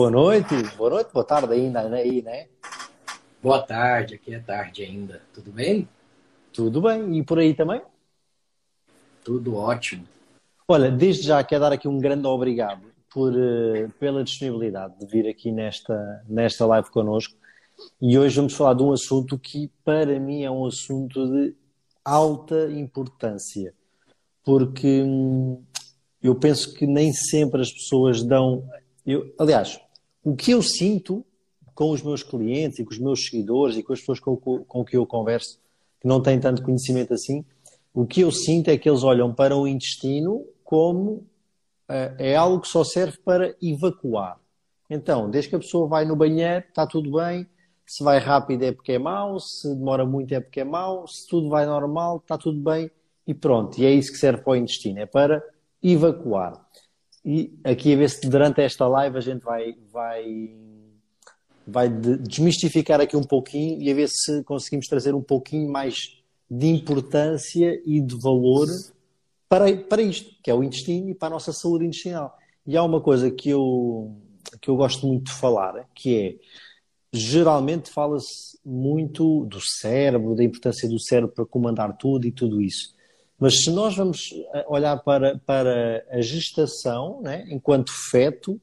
Boa noite, boa noite, boa tarde ainda né, aí, né? Boa tarde, aqui é tarde ainda. Tudo bem? Tudo bem, e por aí também? Tudo ótimo. Olha, desde já quero dar aqui um grande obrigado por, uh, pela disponibilidade de vir aqui nesta, nesta live connosco. E hoje vamos falar de um assunto que para mim é um assunto de alta importância, porque hum, eu penso que nem sempre as pessoas dão. Eu, aliás, o que eu sinto com os meus clientes e com os meus seguidores e com as pessoas com, com, que eu converso, que não têm tanto conhecimento assim, o que eu sinto é que eles olham para o intestino como uh, é algo que só serve para evacuar. Então, desde que a pessoa vai no banheiro, está tudo bem. Se vai rápido é porque é mau, se demora muito é porque é mau, se tudo vai normal, está tudo bem e pronto. E é isso que serve para o intestino, é para evacuar. E aqui a ver se durante esta live a gente vai, vai, vai desmistificar aqui um pouquinho e a ver se conseguimos trazer um pouquinho mais de importância e de valor para, para isto, que é o intestino e para a nossa saúde intestinal. E há uma coisa que eu, que eu gosto muito de falar, que é, geralmente fala-se muito do cérebro, da importância do cérebro para comandar tudo e tudo isso. Mas se nós vamos eh, olhar para, para a gestação, né, enquanto feto,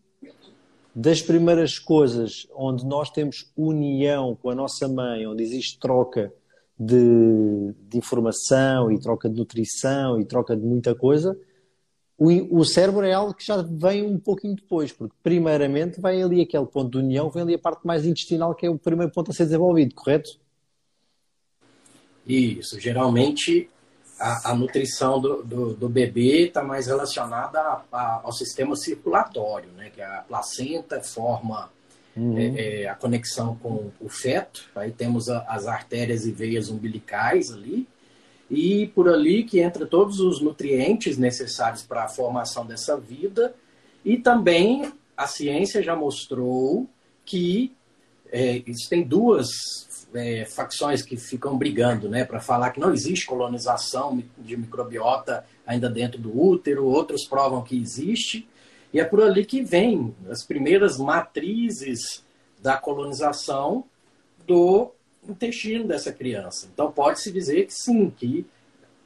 das primeiras coisas onde nós temos união com a nossa mãe, onde existe troca de, de informação e troca de nutrição e troca de muita coisa, o, o, cérebro é algo que já vem um pouquinho depois, porque primeiramente vem ali aquele ponto de união, vem ali a parte mais intestinal, que é o primeiro ponto a ser desenvolvido, correto? Isso, geralmente a, a nutrição do, do, do bebê está mais relacionada a, a, ao sistema circulatório, né? Que a placenta forma uhum. é, é, a conexão com o feto, aí temos as artérias e veias umbilicais ali, e por ali que entra todos os nutrientes necessários para a formação dessa vida, e também a ciência já mostrou que é, existem duas é, facções que ficam brigando né, para falar que não existe colonização de microbiota ainda dentro do útero, outros provam que existe, e é por ali que vem as primeiras matrizes da colonização do intestino dessa criança. Então pode-se dizer que sim, que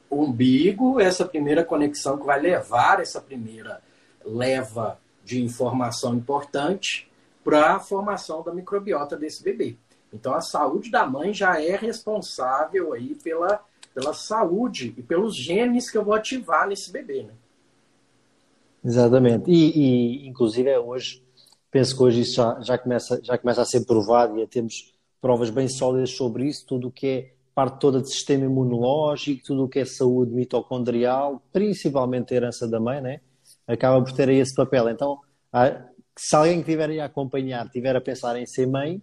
o umbigo, essa primeira conexão que vai levar essa primeira leva de informação importante para a formação da microbiota desse bebê. Então, a saúde da mãe já é responsável aí pela, pela saúde e pelos genes que eu vou ativar nesse bebê, né? Exatamente. E, e, inclusive é hoje, penso que hoje isso já, já, começa, já começa a ser provado e temos provas bem sólidas sobre isso, tudo o que é parte toda do sistema imunológico, tudo o que é saúde mitocondrial, principalmente a herança da mãe, né? acaba por ter aí esse papel. Então, se alguém que estiver a acompanhar estiver a pensar em ser mãe,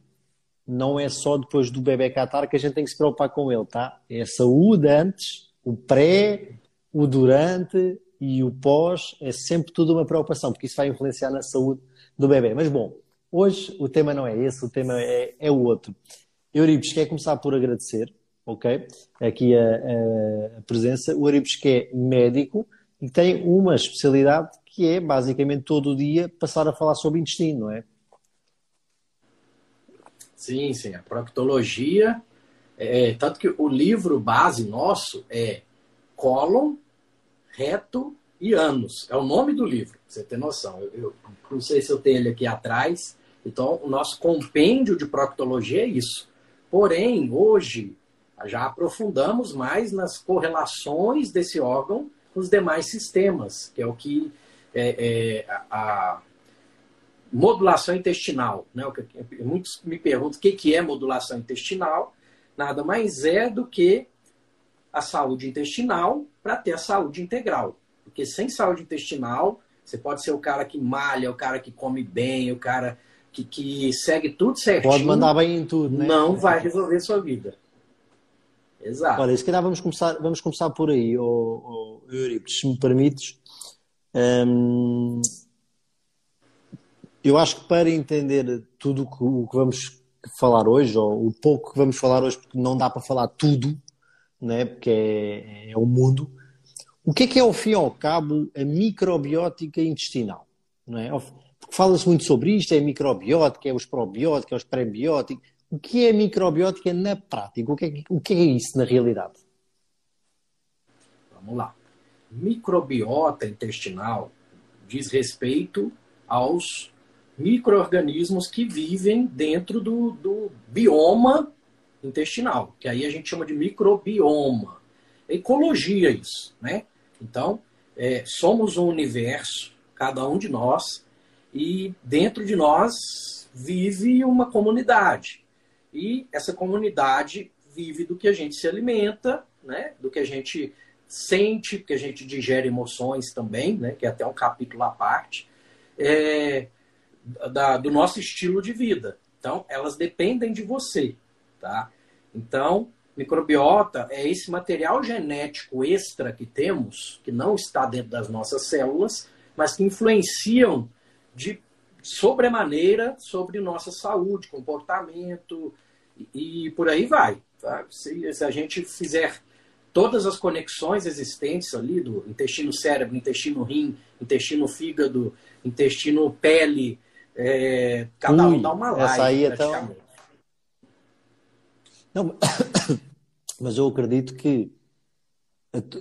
não é só depois do bebê catar que a gente tem que se preocupar com ele, tá? É a saúde antes, o pré, o durante e o pós, é sempre tudo uma preocupação, porque isso vai influenciar na saúde do bebê. Mas bom, hoje o tema não é esse, o tema é, é o outro. Euribes, quer começar por agradecer, ok? Aqui a, a, presença. O Euribes que é médico e tem uma especialidade que é basicamente todo o dia passar a falar sobre intestino, não é? Sim, sim. A proctologia, é, tanto que o livro base nosso é cólon, reto e ânus. É o nome do livro, pra você ter noção. Eu, eu, não sei se eu tenho ele aqui atrás. Então, o nosso compêndio de proctologia é isso. Porém, hoje, já aprofundamos mais nas correlações desse órgão com os demais sistemas, que é o que é, é, a, modulação intestinal. Né? Muitos me perguntam o que é modulação intestinal. Nada mais é do que a saúde intestinal para ter a saúde integral. Porque sem saúde intestinal, você pode ser o cara que malha, o cara que come bem, o cara que, que segue tudo certinho. Pode mandar bem em tudo, né? Não vai resolver sua vida. Exato. Olha, se calhar vamos começar, vamos começar por aí, oh, oh, Euripides, se me permites. Hum, eu acho que para entender tudo o que vamos falar hoje, ou o pouco que vamos falar hoje, porque não dá para falar tudo, né? porque é, é o mundo, o que é que é, ao fim e ao cabo, a microbiótica intestinal? Não é? Porque fala-se muito sobre isto, é a microbiótica, é os probióticos, é os prebióticos. O que é microbiótica na prática? O que é, o que é isso na realidade? Vamos lá. Microbiota intestinal diz respeito aos micro-organismos que vivem dentro do, do bioma intestinal, que aí a gente chama de microbioma. É ecologia isso, né? Então, é, somos um universo, cada um de nós, e dentro de nós vive uma comunidade. E essa comunidade vive do que a gente se alimenta, né? do que a gente sente, que a gente digere emoções também, né? que é até um capítulo à parte, é, da, do nosso estilo de vida. Então, elas dependem de você. Tá? Então, microbiota é esse material genético extra que temos, que não está dentro das nossas células, mas que influenciam de sobremaneira sobre nossa saúde, comportamento e, e por aí vai. Tá? Se, se, a gente fizer todas as conexões existentes ali do intestino cérebro, intestino rim, intestino fígado, intestino pele, é, cada um dá uma live. Essa aí é tão... Não, mas eu acredito que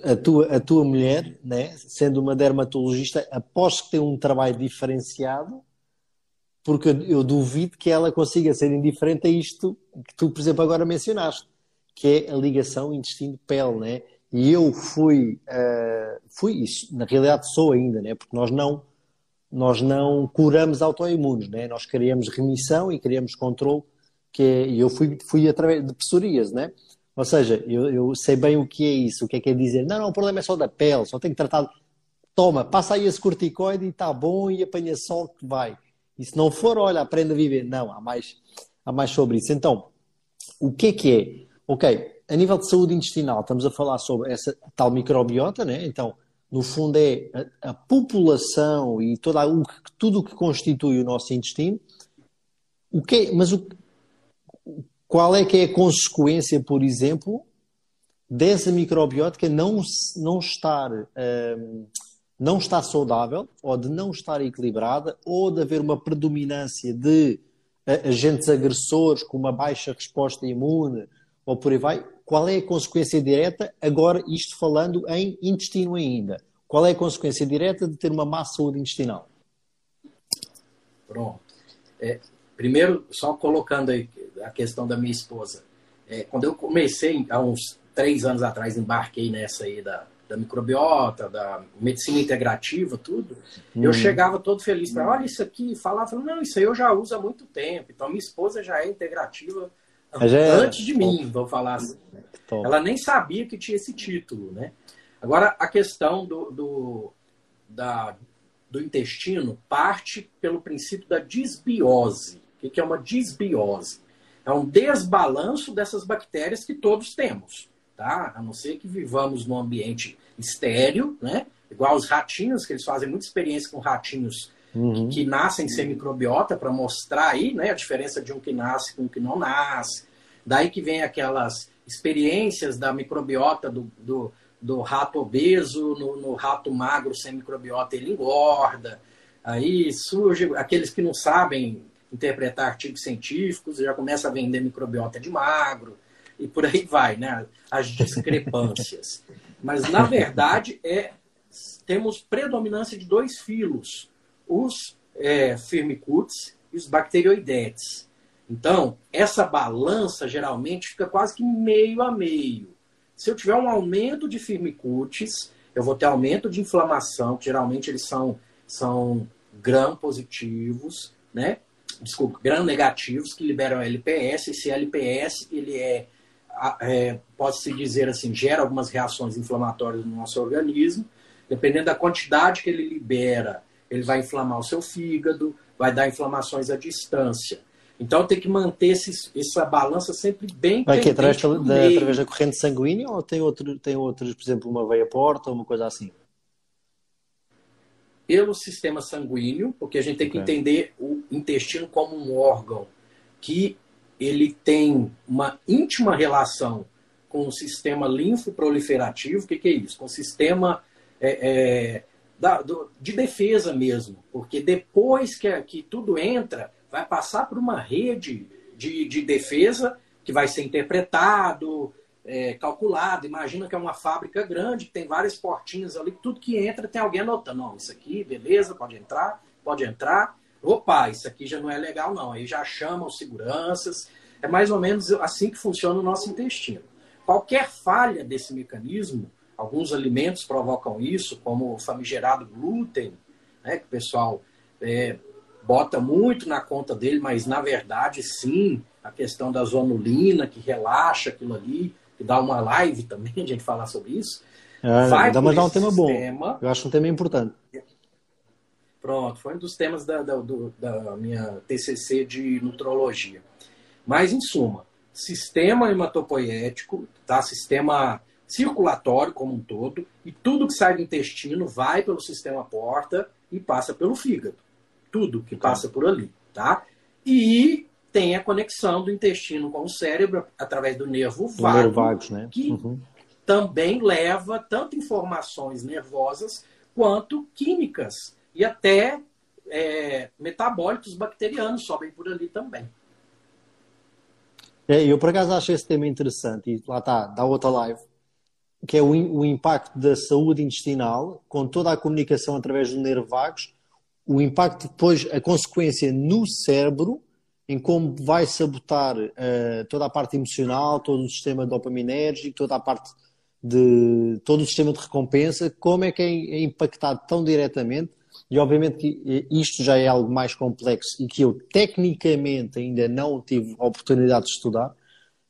a, tua, a tua mulher, né, sendo uma dermatologista, após que tem um trabalho diferenciado, porque eu duvido que ela consiga ser indiferente a isto que tu, por exemplo, agora mencionaste, que é a ligação intestino-pele, né? E eu fui, uh, fui isso, na realidade sou ainda, né? Porque nós não, nós não curamos autoimunes, né? Nós queríamos remissão e queríamos controle, que é, e eu fui, fui através de psoríase, né? Ou seja, eu, eu, sei bem o que é isso, o que é que é dizer, não, não, o problema é só da pele, só tenho que tratar, toma, passa aí esse corticoide e está bom e apanha sol que vai. E se não for, olha, aprenda a viver. Não, há mais, há mais sobre isso. Então, o que é que é? Ok, a nível de saúde intestinal, estamos a falar sobre essa tal microbiota, né? Então, no fundo, é a, a população e toda, o, tudo o que constitui o nosso intestino. O que é, mas o, qual é que é a consequência, por exemplo, dessa microbiótica não, não estar. Um, não está saudável, ou de não estar equilibrada, ou de haver uma predominância de agentes agressores com uma baixa resposta imune, ou por aí vai, qual é a consequência direta, agora isto falando em intestino ainda, qual é a consequência direta de ter uma má saúde intestinal? Pronto. É, primeiro, só colocando aí a questão da minha esposa. É, quando eu comecei, há uns três anos atrás, embarquei nessa aí da, da microbiota, da medicina integrativa, tudo, hum. eu chegava todo feliz para, olha isso aqui, falava, não, isso aí eu já uso há muito tempo. Então minha esposa já é integrativa é... antes de mim, vou falar assim. Top. Ela nem sabia que tinha esse título, né? Agora a questão do, do, da, do intestino parte pelo princípio da disbiose. O que é uma disbiose? É um desbalanço dessas bactérias que todos temos tá? A não ser que vivamos num ambiente estéreo, né? Igual os ratinhos, que eles fazem muita experiência com ratinhos uhum. que, que, nascem sem microbiota para mostrar aí, né, a diferença de um que nasce com um que não nasce. Daí que vem aquelas experiências da microbiota do, do, do rato obeso no, no rato magro sem microbiota, ele engorda. Aí surge aqueles que não sabem interpretar artigos científicos, já começa a vender microbiota de magro e por aí vai, né? As discrepâncias. Mas, na verdade, é, temos predominância de dois filos, os é, firmicutes e os bacteroidetes. Então, essa balança geralmente fica quase que meio a meio. Se eu tiver um aumento de firmicutes, eu vou ter aumento de inflamação, que geralmente eles são, são gram positivos, né? Desculpa, gram negativos, que liberam LPS. Esse LPS, ele é é, pode-se dizer assim, gera algumas reações inflamatórias no nosso organismo. Dependendo da quantidade que ele libera, ele vai inflamar o seu fígado, vai dar inflamações à distância. Então tem que manter esse, essa balança sempre bem Vai que através da, através da corrente sanguínea ou tem, outro, tem outros, por exemplo, uma veia porta ou uma coisa assim? Pelo sistema sanguíneo, porque a gente tem okay. que entender o intestino como um órgão que ele tem uma íntima relação com o sistema linfoproliferativo. O que, que é isso? Com o sistema é, é, da, do, de defesa mesmo. Porque depois que, que tudo entra, vai passar por uma rede de, de defesa que vai ser interpretado, é, calculado. Imagina que é uma fábrica grande, que tem várias portinhas ali, tudo que entra tem alguém anotando. Não, isso aqui, beleza, pode entrar, pode entrar opa, isso aqui já não é legal, não. Aí já chamam seguranças. É mais ou menos assim que funciona o nosso intestino. Qualquer falha desse mecanismo, alguns alimentos provocam isso, como o famigerado glúten, né, que o pessoal é, bota muito na conta dele, mas na verdade, sim, a questão da zonulina, que relaxa aquilo ali, que dá uma live também, a gente falar sobre isso. É, vai mas dá um tema sistema, bom. Eu acho um tema importante. Pronto, foi um dos temas da, da, do, da minha TCC de nutrologia. Mas, em suma, sistema hematopoético, tá? sistema circulatório como um todo, e tudo que sai do intestino vai pelo sistema porta e passa pelo fígado. Tudo que passa por ali, tá? E tem a conexão do intestino com o cérebro através do nervo vago, né? que uhum. também leva tanto informações nervosas quanto químicas e até é, metabólitos bacterianos sobem por ali também. É, eu por acaso acho esse tema interessante e lá está, dá outra live, que é o, o, impacto da saúde intestinal com toda a comunicação através do nervo vagos, o impacto depois, a consequência no cérebro, em como vai sabotar uh, toda a parte emocional, todo o sistema dopaminérgico, toda a parte de todo o sistema de recompensa, como é que é, é impactado tão diretamente. E obviamente que eh, isto já é algo mais complexo e que eu tecnicamente ainda não tive a oportunidade de estudar,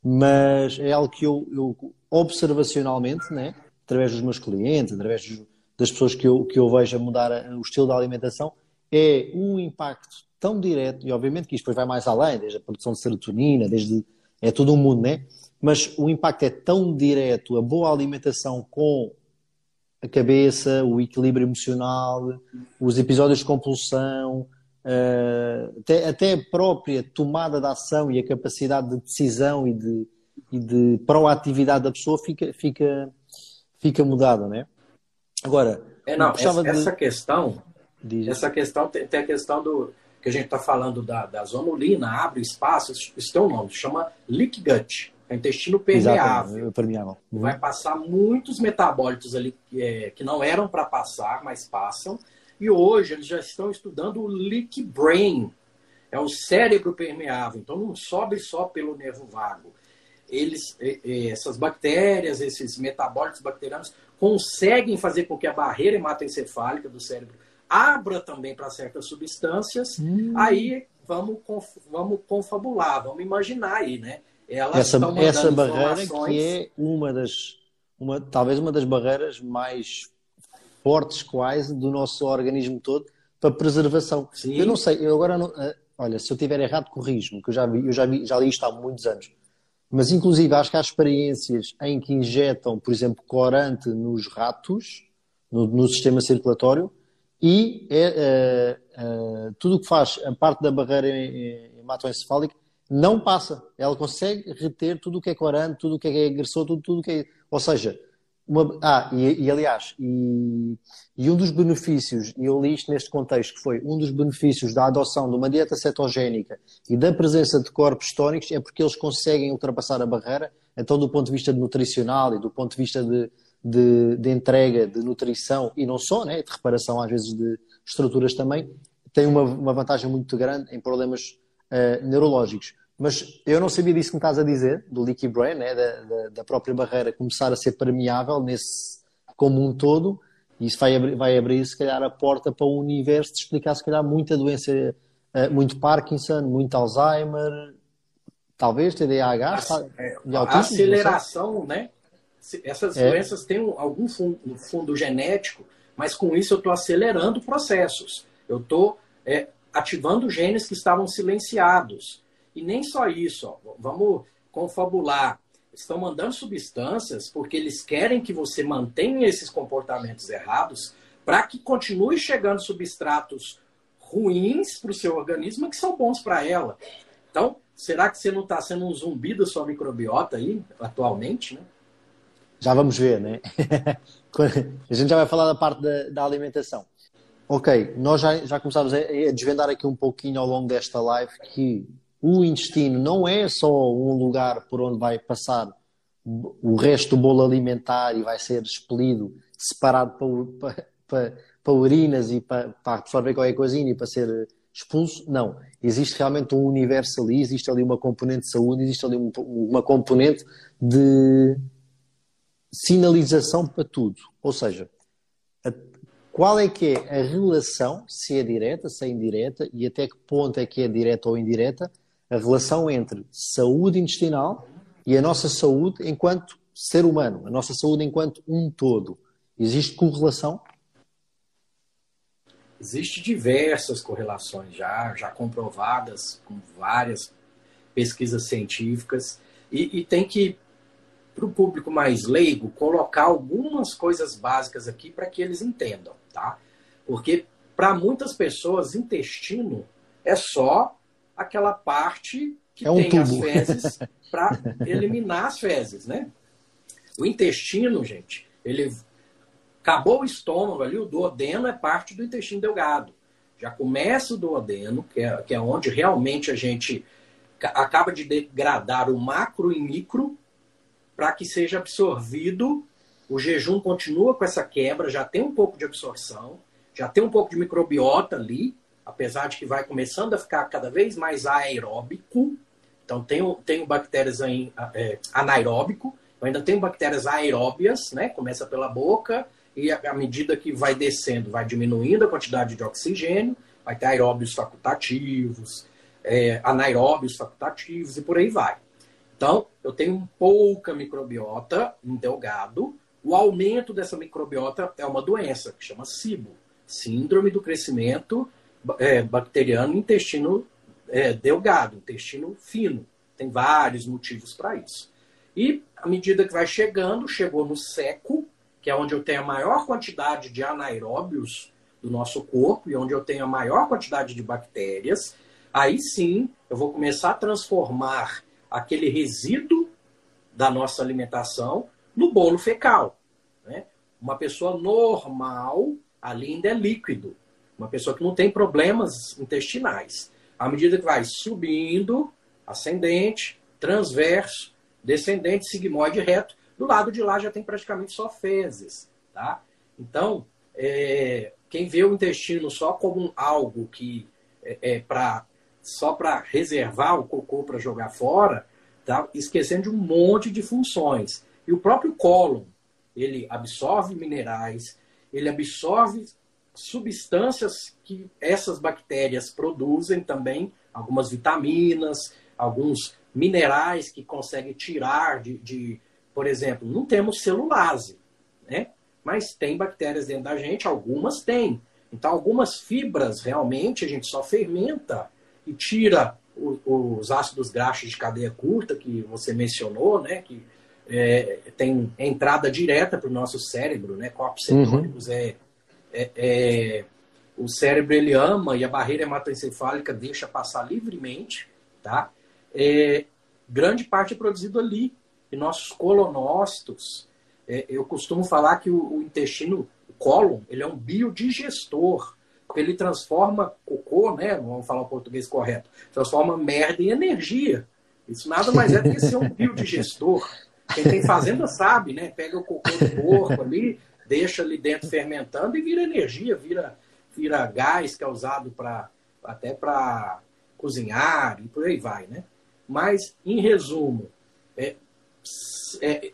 mas é algo que eu, eu observacionalmente, né, através dos meus clientes, através das pessoas que eu, que eu vejo a mudar o estilo da alimentação, é um impacto tão direto, e obviamente que isto depois vai mais além, desde a produção de serotonina, desde é todo um mundo, né? Mas o impacto é tão direto, a boa alimentação com a cabeça, o equilíbrio emocional, os episódios de compulsão, até, até, a própria tomada de ação e a capacidade de decisão e de, e de proatividade da pessoa fica, fica, fica mudada, né? Agora, é, não, essa, de... essa, questão, Diz. essa questão tem, tem, a questão do que a gente está falando da, da zonulina, abre espaço, isso tem um nome, chama leak gut é intestino permeável. permeável. Uhum. Vai passar muitos metabólitos ali é, que não eram para passar, mas passam. E hoje eles já estão estudando o leak brain, é o cérebro permeável. Então não sobe só pelo nervo vago. eles, essas bactérias, esses metabólitos bacterianos, conseguem fazer com que a barreira hematoencefálica do cérebro abra também para certas substâncias. Hum. Aí vamos, vamos confabular, vamos imaginar aí, né? Elas essa, essa barreira que é uma das, uma, talvez uma das barreiras mais fortes quase do nosso organismo todo para preservação. Sim. Eu não sei, eu agora não, eh, olha, se eu tiver errado, corrijo-me, que eu já vi, eu já, vi, já li isto há muitos anos. Mas, inclusive, acho que há experiências em que injetam, por exemplo, corante nos ratos, no, no sistema circulatório, e é, tudo o que faz a parte da barreira hematoencefálica não passa. Ela consegue reter tudo o que é corante, tudo o que é agressor, tudo, tudo o que é. Ou seja, uma, ah, e, e aliás, e, e, um dos benefícios, e eu li isto neste contexto, que foi um dos benefícios da adoção de uma dieta cetogénica e da presença de corpos tónicos é porque eles conseguem ultrapassar a barreira, então do ponto de vista de nutricional e do ponto de vista de, de, de entrega, de nutrição e não só, né, de reparação às vezes de estruturas também, tem uma, uma vantagem muito grande em problemas uh, neurológicos. Mas eu não sabia disso que me estás a dizer, do leaky brain, né? da, da, da, própria barreira começar a ser permeável nesse, como um todo, e isso vai abrir, vai abrir, se calhar, a porta para o universo de explicar, se calhar, muita doença, uh, muito Parkinson, muito Alzheimer, talvez TDAH, a, é, a aceleração, né? Essas é. doenças têm algum fundo, fundo, genético, mas com isso eu estou acelerando processos. Eu estou é, ativando genes que estavam silenciados. E nem só isso, ó, vamos confabular. Estão mandando substâncias porque eles querem que você mantenha esses comportamentos errados para que continue chegando substratos ruins para o seu organismo que são bons para ela. Então, será que você não está sendo um zumbi da sua microbiota aí, atualmente? Né? Já vamos ver, né? a gente já vai falar da parte da, da alimentação. Ok, nós já, já começámos a, a desvendar aqui um pouquinho ao longo desta live que o intestino não é só um lugar por onde vai passar o resto do bolo alimentar e vai ser expelido, separado para, para, para, para urinas e para, para absorver qualquer coisinha e para ser expulso. Não. Existe realmente um universo ali, existe ali uma componente de saúde, existe ali uma componente de sinalização para tudo. Ou seja, a, qual é que é a relação, se é direta, se é indireta, e até que ponto é que é direta ou indireta, a relação entre saúde intestinal e a nossa saúde enquanto ser humano, a nossa saúde enquanto um todo. Existe correlação? Existem diversas correlações já, já comprovadas com várias pesquisas científicas e, e tem que, para o público mais leigo, colocar algumas coisas básicas aqui para que eles entendam, tá? Porque para muitas pessoas, intestino é só aquela parte que é um tem tubo. as fezes para eliminar as fezes, né? O intestino, gente, ele acabou o estômago ali, o duodeno é parte do intestino delgado. Já começa o duodeno, que é, que é onde realmente a gente acaba de degradar o macro e micro para que seja absorvido. O jejum continua com essa quebra, já tem um pouco de absorção, já tem um pouco de microbiota ali, apesar de que vai começando a ficar cada vez mais aeróbico. Então, tenho, tenho bactérias em, é, anaeróbico, eu ainda tenho bactérias aeróbias, né? Começa pela boca e à medida que vai descendo, vai diminuindo a quantidade de oxigênio, vai ter aeróbios facultativos, é, anaeróbios facultativos e por aí vai. Então, eu tenho pouca microbiota em delgado. O aumento dessa microbiota é uma doença que chama SIBO, Síndrome do Crescimento é, bacteriano intestino é, delgado, intestino fino. Tem vários motivos para isso. E à medida que vai chegando, chegou no seco, que é onde eu tenho a maior quantidade de anaeróbios do nosso corpo e onde eu tenho a maior quantidade de bactérias, aí sim eu vou começar a transformar aquele resíduo da nossa alimentação no bolo fecal. Né? Uma pessoa normal ali ainda é líquido. Uma pessoa que não tem problemas intestinais. À medida que vai subindo, ascendente, transverso, descendente, sigmoide reto, do lado de lá já tem praticamente só fezes. Tá? Então, é, quem vê o intestino só como algo que é, é para só para reservar o cocô para jogar fora, tá esquecendo de um monte de funções. E o próprio cólon, ele absorve minerais, ele absorve substâncias que essas bactérias produzem também, algumas vitaminas, alguns minerais que conseguem tirar de, de por exemplo, não temos celulase, né? Mas tem bactérias dentro da gente, algumas tem. Então, algumas fibras realmente a gente só fermenta e tira os ácidos graxos de cadeia curta que você mencionou, né? Que é, tem entrada direta para o nosso cérebro, né? Corpos cetônicos uhum. é, é, é, o cérebro ele ama e a barreira hematoencefálica deixa passar livremente, tá? É, grande parte é produzido ali e nossos colonócitos. É, eu costumo falar que o, o intestino, o cólon, ele é um biodigestor porque ele transforma cocô, né? Vamos falar o português correto, transforma merda em energia. Isso nada mais é do que ser um biodigestor. Quem tem fazenda sabe, né? Pega o cocô do porco ali, deixa ali dentro fermentando e vira energia, vira, vira gás que é usado para até para cozinhar e por aí vai, né? Mas, em resumo, é, é,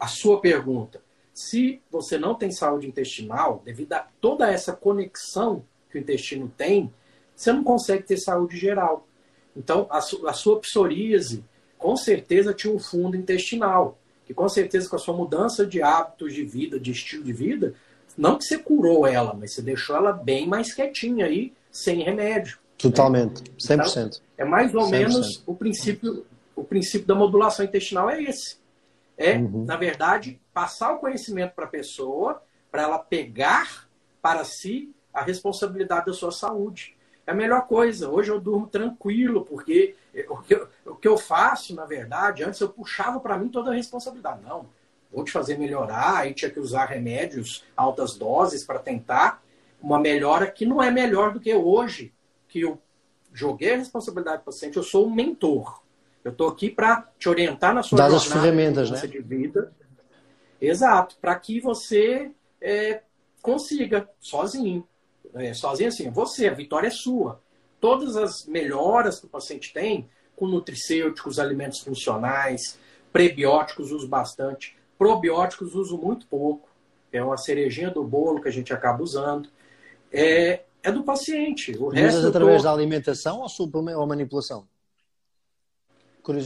a sua pergunta, se você não tem saúde intestinal, devido a toda essa conexão que o intestino tem, você não consegue ter saúde geral. Então, a, su, a sua psoríase, com certeza tinha um fundo intestinal, que com certeza com a sua mudança de hábitos de vida, de estilo de vida, não que você curou ela, mas você deixou ela bem mais quietinha aí, sem remédio. Totalmente, 100%. Então, é mais ou 100%. menos o princípio, o princípio da modulação intestinal é esse. É, uhum. na verdade, passar o conhecimento para a pessoa, para ela pegar para si a responsabilidade da sua saúde é a melhor coisa. Hoje eu durmo tranquilo, porque o que eu, o que eu faço, na verdade, antes eu puxava para mim toda a responsabilidade. Não, vou te fazer melhorar, aí tinha que usar remédios, altas doses para tentar uma melhora que não é melhor do que hoje, que eu joguei a responsabilidade do paciente, eu sou um mentor. Eu estou aqui para te orientar na sua jornada as ferramentas, né? de vida. Exato, para que você é, consiga, sozinho, é, sozinho assim, você, a vitória é sua. Todas as melhoras que o paciente tem, com nutricêuticos, alimentos funcionais, prebióticos uso bastante, probióticos uso muito pouco, é uma cerejinha do bolo que a gente acaba usando, é, é do paciente. O resto Usas através tô... da alimentação ou, suplemento, ou manipulação?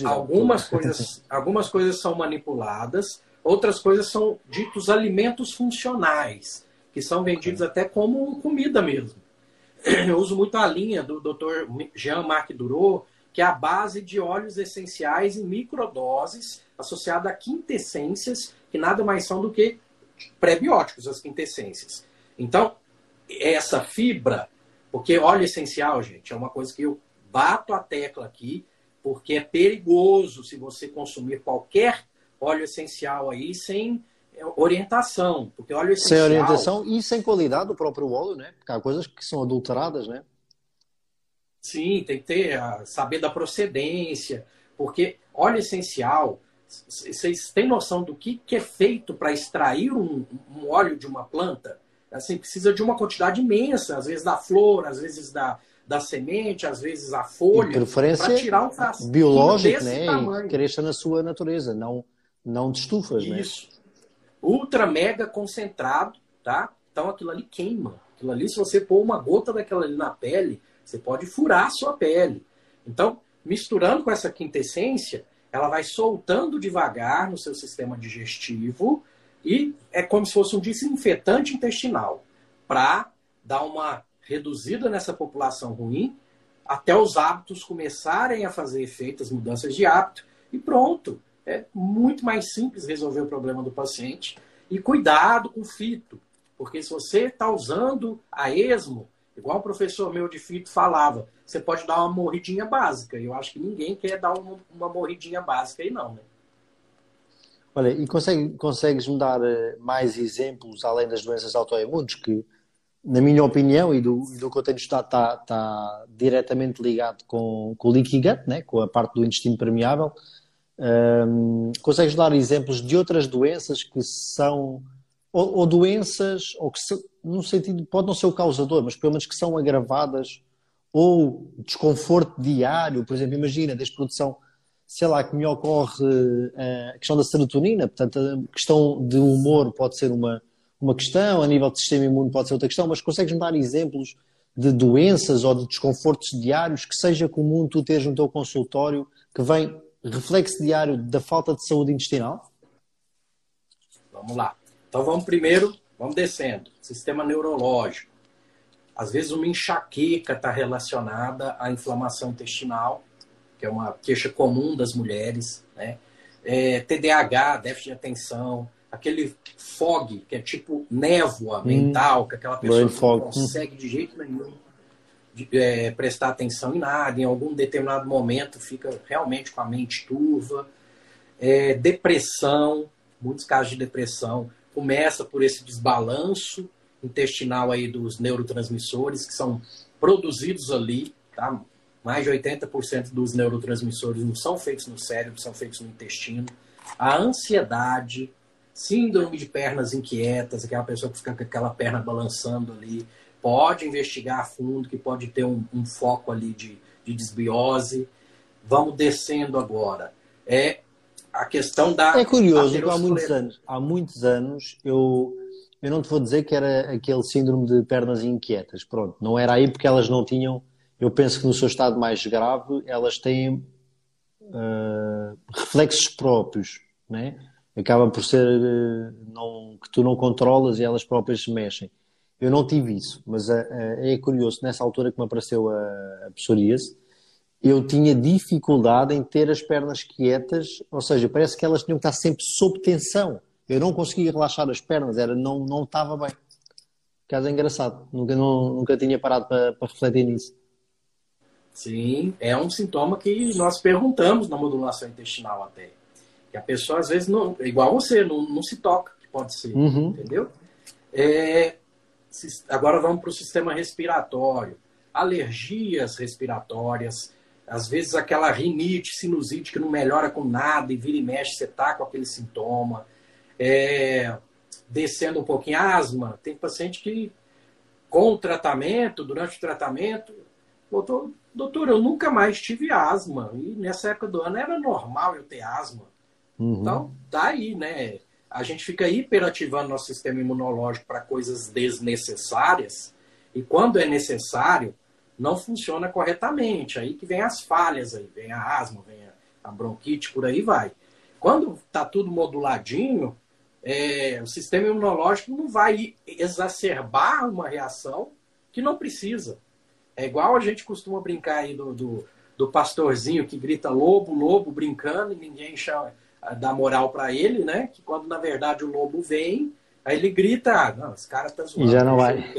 Algumas coisas, algumas coisas são manipuladas, outras coisas são ditos alimentos funcionais que são vendidos até como comida mesmo. Eu uso muito a linha do Dr. Jean-Marc Durot, que é a base de óleos essenciais em microdoses, associada a quintessências, que nada mais são do que prebióticos, as quintessências. Então, essa fibra, porque óleo essencial, gente, é uma coisa que eu bato a tecla aqui, porque é perigoso se você consumir qualquer óleo essencial aí sem orientação, porque óleo essencial... Sem orientação e sem qualidade do próprio óleo, né? Porque há coisas que são adulteradas, né? Sim, tem que ter, saber da procedência, porque óleo essencial, vocês têm noção do que, que é feito para extrair um, um, óleo de uma planta? Assim, precisa de uma quantidade imensa, às vezes da flor, às vezes da, da semente, às vezes a folha, para tirar um biológico, né? Tamanho. Cresça na sua natureza, não, não de estufas, né? Isso. né? Ultra mega concentrado, tá? Então aquilo ali queima. Aquilo ali, se você pôr uma gota daquela ali na pele, você pode furar a sua pele. Então, misturando com essa quintessência, ela vai soltando devagar no seu sistema digestivo e é como se fosse um desinfetante intestinal para dar uma reduzida nessa população ruim até os hábitos começarem a fazer efeito, as mudanças de hábito e pronto é muito mais simples resolver o problema do paciente. E cuidado com fito, porque se você está usando a esmo, igual o professor meu de fito falava, você pode dar uma morridinha básica. E eu acho que ninguém quer dar uma, uma morridinha básica aí, não, né? Olha, e consegue, consegues-me dar eh, mais exemplos além das doenças autoimunes que, na minha opinião e do, do que eu tenho estudado, está, está diretamente ligado com, com o leaky gut, né? com a parte do intestino permeável, um, consegues dar exemplos de outras doenças que são, ou, ou doenças, ou que se, no sentido, pode não ser o causador, mas pelo menos que são agravadas, ou desconforto diário, por exemplo, imagina, desde produção sei lá, que me ocorre a questão da serotonina, portanto, a questão de humor pode ser uma, uma questão, a nível de sistema imune pode ser outra questão, mas consegues-me dar exemplos de doenças ou de desconfortos diários que seja comum tu teres no teu consultório que vem reflexo diário da falta de saúde intestinal? Vamos lá. Então vamos primeiro, vamos descendo. Sistema neurológico. Às vezes uma enxaqueca está relacionada à inflamação intestinal, que é uma queixa comum das mulheres, né? É, TDAH, déficit de atenção, aquele fog, que é tipo névoa hum, mental, que aquela pessoa não consegue de jeito nenhum é, prestar atenção em nada, em algum determinado momento fica realmente com a mente turva. É, depressão, muitos casos de depressão, começa por esse desbalanço intestinal aí dos neurotransmissores que são produzidos ali, tá? Mais de 80% dos neurotransmissores não são feitos no cérebro, são feitos no intestino. A ansiedade, síndrome de pernas inquietas, aquela pessoa que fica com aquela perna balançando ali, pode investigar a fundo, que pode ter um, um foco ali de, de desbiose. Vamos descendo agora. É a questão da. É curioso, há muitos anos, há muitos anos eu, eu não te vou dizer que era aquele síndrome de pernas inquietas. Pronto, não era aí porque elas não tinham. Eu penso que no seu estado mais grave elas têm uh, reflexos próprios, né? acaba por ser uh, não, que tu não controlas e elas próprias se mexem. Eu não tive isso, mas uh, é curioso, nessa altura que me apareceu a, a psoríase, eu tinha dificuldade em ter as pernas quietas, ou seja, parece que elas tinham que estar sempre sob tensão. Eu não conseguia relaxar as pernas, era, não, não estava bem. Caso é engraçado, nunca, não, nunca tinha parado para, para refletir nisso. Sim, é um sintoma que nós perguntamos na modulação intestinal até. Que a pessoa, às vezes, não, igual você, não, não se toca, que pode ser, uhum. entendeu? É, agora vamos para o sistema respiratório. Alergias respiratórias, às vezes aquela rinite, sinusite que não melhora com nada e vira e mexe, você tá com aquele sintoma. É, descendo um pouquinho, asma. Tem paciente que, com o tratamento, durante o tratamento, doutor, doutor, eu nunca mais tive asma. E nessa época do ano era normal eu ter asma. Uhum. Então, tá aí, né? A gente fica hiperativando nosso sistema imunológico para coisas desnecessárias, e quando é necessário, não funciona corretamente. Aí que vem as falhas, aí vem a asma, vem a bronquite, por aí vai. Quando está tudo moduladinho, é, o sistema imunológico não vai exacerbar uma reação que não precisa. É igual a gente costuma brincar aí do, do, do pastorzinho que grita lobo, lobo, brincando, e ninguém chama, dar moral para ele, né? Que quando na verdade o lobo vem, aí ele grita, ah, não, esse cara tá zoando. E já não vai.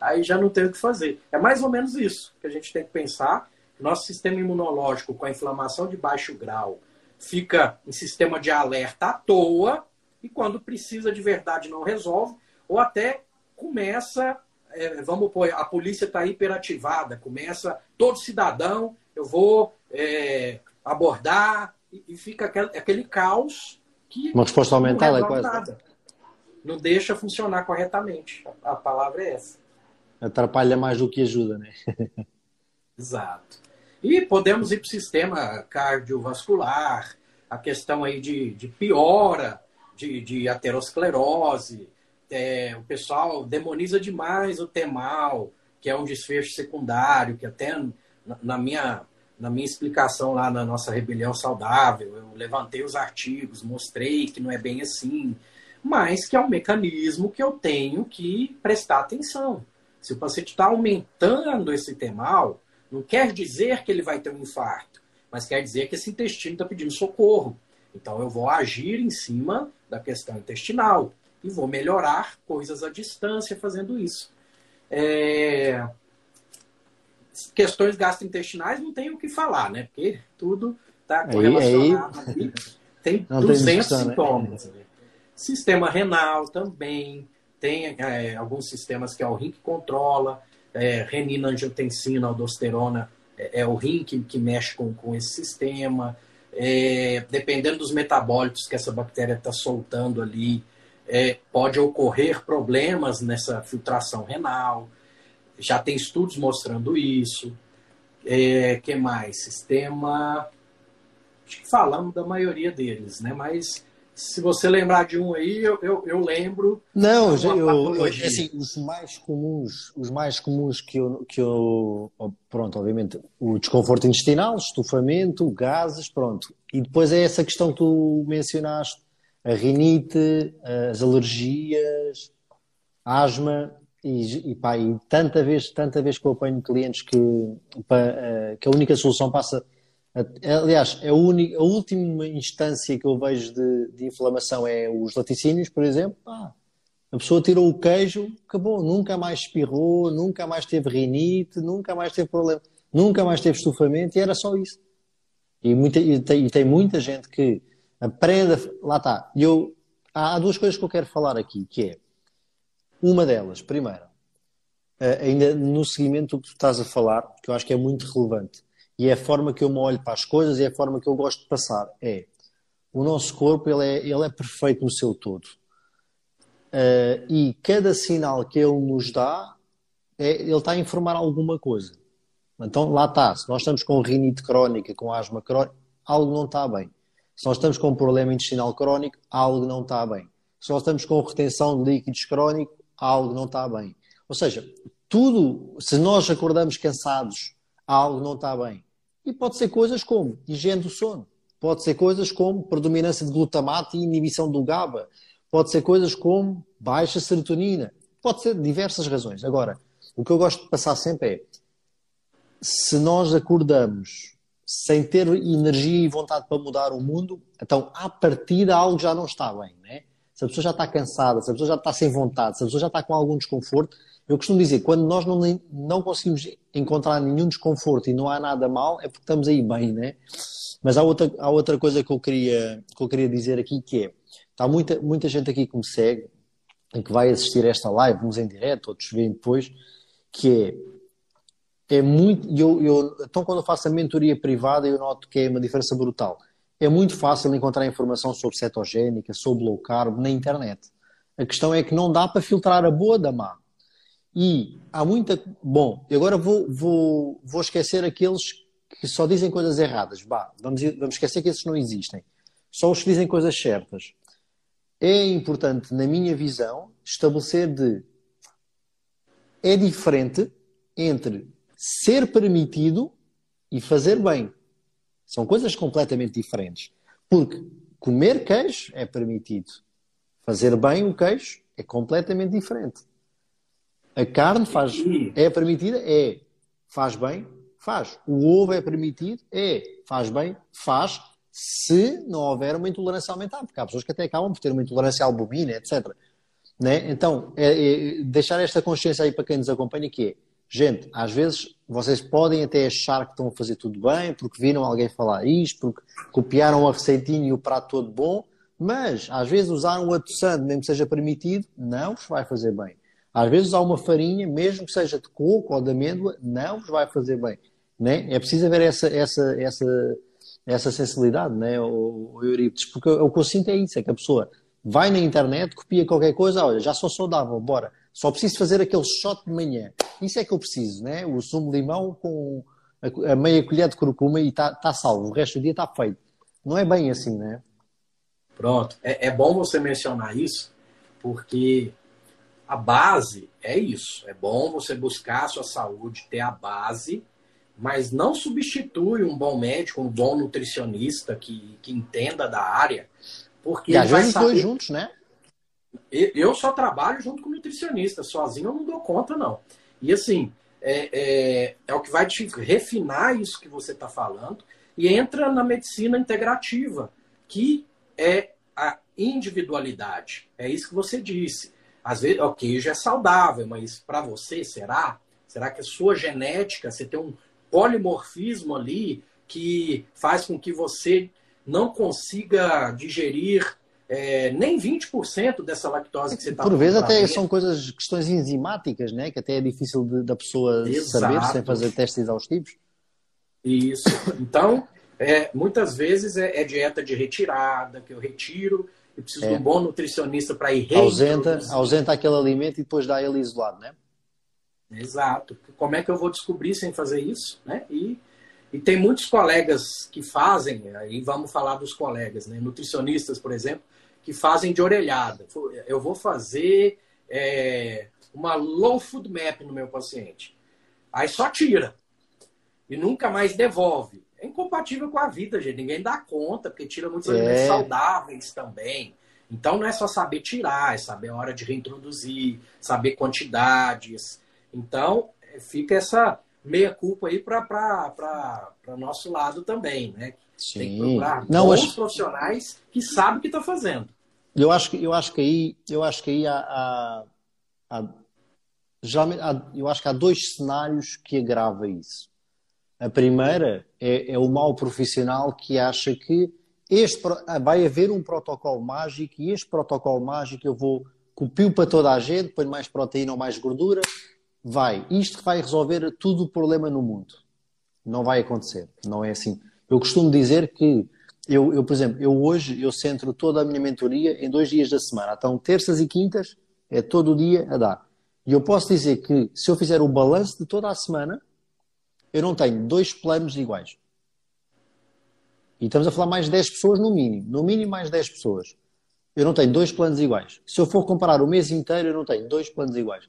Aí já não tem o que fazer. É mais ou menos isso que a gente tem que pensar. Nosso sistema imunológico, com a inflamação de baixo grau, fica em sistema de alerta à toa, e quando precisa de verdade não resolve, ou até começa, é, vamos pôr, a polícia está hiperativada, começa todo cidadão, eu vou é, abordar, e, fica aquele, aquele caos que. Uma resposta aumentada, é quase. Nada. Não deixa funcionar corretamente. A, a palavra é essa. Atrapalha mais do que ajuda, né? Exato. E podemos ir para o sistema cardiovascular, a questão aí de, de piora de, de aterosclerose. É, o pessoal demoniza demais o temal, que é um desfecho secundário, que até na minha na minha explicação lá na nossa rebelião saudável, eu levantei os artigos, mostrei que não é bem assim, mas que é um mecanismo que eu tenho que prestar atenção. Se o paciente está aumentando esse temal, não quer dizer que ele vai ter um infarto, mas quer dizer que esse intestino está pedindo socorro. Então eu vou agir em cima da questão intestinal e vou melhorar coisas à distância fazendo isso. É questões gastrointestinais não tem o que falar, né? Porque tudo está correlacionado aí, aí... Tem não 200 tem né? sintomas. Né? Sistema renal também. Tem é, alguns sistemas que é o rim que controla. É, renina, angiotensina, aldosterona. É, é o rim que, que mexe com, com esse sistema. É, dependendo dos metabólitos que essa bactéria está soltando ali, é, pode ocorrer problemas nessa filtração renal. Já tem estudos mostrando isso. É, que mais? Sistema. acho que falamos da maioria deles, né? Mas se você lembrar de um aí, eu, eu, eu lembro. Não, eu, eu, assim, os mais comuns, os mais comuns que eu, que eu. Pronto, obviamente, o desconforto intestinal, estufamento, gases, pronto. E depois é essa questão que tu mencionaste: a rinite, as alergias, asma. E, e, pá, e tanta vez, tanta vez que eu apanho clientes que, pá, eh, que a única solução passa Aliás, a, única, a última instância que eu vejo de, de inflamação é os laticínios, por exemplo. Ah, a pessoa tirou o queijo, acabou, nunca mais espirrou, nunca mais teve rinite, nunca mais teve problema, nunca mais teve estufamento e era só isso. E, muita, e, tem, e tem, muita gente que aprenda, lá está. Eu, há, há, duas coisas que eu quero falar aqui, que é uma delas, primeiro, ainda no seguimento do que tu estás a falar, que eu acho que é muito relevante e é a forma que eu me olho para as coisas e é a forma que eu gosto de passar. É o nosso corpo ele é, ele é perfeito no seu todo. Uh, e cada sinal que ele nos dá, é, ele está a informar alguma coisa. Então lá está. Se nós estamos com rinite crónica, com asma crónica, algo não está bem. Se nós estamos com um problema intestinal crónico, algo não está bem. Se nós estamos com retenção de líquidos crónico, algo não está bem. Ou seja, tudo, se nós acordamos cansados, algo não está bem. E pode ser coisas como higiene do sono, pode ser coisas como predominância de glutamato e inibição do GABA, pode ser coisas como baixa serotonina, pode ser diversas razões. Agora, o que eu gosto de passar sempre é se nós acordamos sem ter energia e vontade para mudar o mundo, então à partida algo já não está bem, né? Se a pessoa já está cansada, se a pessoa já está sem vontade, se a pessoa já está com algum desconforto, eu costumo dizer, quando nós não, não conseguimos encontrar nenhum desconforto e não há nada mal, é porque estamos aí bem, né? Mas há outra, há outra coisa que eu, queria, que eu queria dizer aqui que é, está muita, muita gente aqui que me segue e que vai assistir esta live, uns em direto, outros veem depois, que é, é muito, eu, eu, então quando eu faço a mentoria privada eu noto que é uma diferença brutal. É muito fácil encontrar informação sobre cetogénica, sobre low carb na internet. A questão é que não dá para filtrar a boa da má. E há muita. Bom, agora vou, vou, vou esquecer aqueles que só dizem coisas erradas. Bah, vamos, vamos esquecer que esses não existem. Só os que dizem coisas certas. É importante, na minha visão, estabelecer de. É diferente entre ser permitido e fazer bem. São coisas completamente diferentes. Porque comer queijo é permitido. Fazer bem o queijo é completamente diferente. A carne faz, é permitida? É. Faz bem? Faz. O ovo é permitido? É. Faz bem? Faz. Se não houver uma intolerância aumentar, porque há pessoas que até acabam por ter uma intolerância à albumina, etc. Né? Então, é, é, deixar esta consciência aí para quem nos acompanha que é, gente, às vezes vocês podem até achar que estão a fazer tudo bem, porque viram alguém falar isto, porque copiaram a receitinha e o prato todo bom, mas às vezes usar um adoçante, mesmo que seja permitido, não vos vai fazer bem. Às vezes há uma farinha, mesmo que seja de coco ou de amêndoa, não vos vai fazer bem. Né? É preciso haver essa, essa, essa, essa sensibilidade, né, o, o porque o que eu sinto é isso, é que a pessoa vai na internet, copia qualquer coisa, olha, já sou saudável, bora. Só preciso fazer aquele shot de manhã. Isso é que eu preciso, né? O sumo de limão com a, meia colher de curcuma e está tá salvo. O resto do dia está feito. Não é bem assim, né? Pronto. É, é bom você mencionar isso, porque a base é isso. É bom você buscar a sua saúde, ter a base, mas não substitui um bom médico, um bom nutricionista que, que entenda da área. Porque e às vezes saber... dois juntos, né? Eu só trabalho junto com nutricionista, sozinho eu não dou conta, não. E assim, é, é, é o que vai te refinar isso que você está falando e entra na medicina integrativa, que é a individualidade. É isso que você disse. Às vezes, o queijo é saudável, mas para você, será? Será que a sua genética, você tem um polimorfismo ali que faz com que você não consiga digerir é, nem 20% dessa lactose que você está Por vezes até são coisas, questões enzimáticas, né? que até é difícil de, da pessoa Exato. saber sem fazer testes exaustivos. Isso. Então, é, muitas vezes é, é dieta de retirada, que eu retiro eu preciso é. de um bom nutricionista para ir ausenta, ausenta aquele alimento e depois dá ele isolado, né? Exato. Como é que eu vou descobrir sem fazer isso? Né? E, E tem muitos colegas que fazem, aí vamos falar dos colegas, né? nutricionistas, por exemplo, que fazem de orelhada. Eu vou fazer é, uma low food map no meu paciente. Aí só tira. E nunca mais devolve. É incompatível com a vida, gente. Ninguém dá conta, porque tira muitos é. alimentos saudáveis também. Então não é só saber tirar, é saber a hora de reintroduzir, saber quantidades. Então fica essa meia culpa aí para nosso lado também, né? Sim. Tem que procurar não, bons acho... profissionais que sabem o que está fazendo. Eu acho que eu acho que aí eu acho que aí há, há, há, há eu acho que há dois cenários que agrava isso. A primeira é, é o mau profissional que acha que este, vai haver um protocolo mágico e este protocolo mágico eu vou copio para toda a gente, põe mais proteína ou mais gordura, vai. Isto vai resolver tudo o problema no mundo. Não vai acontecer. Não é assim. Eu costumo dizer que eu, eu, por exemplo, eu hoje eu centro toda a minha mentoria em dois dias da semana. Então, terças e quintas é todo o dia a dar. E eu posso dizer que se eu fizer o balanço de toda a semana, eu não tenho dois planos iguais. E estamos a falar mais de 10 pessoas no mínimo. No mínimo mais 10 pessoas. Eu não tenho dois planos iguais. Se eu for comparar o mês inteiro, eu não tenho dois planos iguais.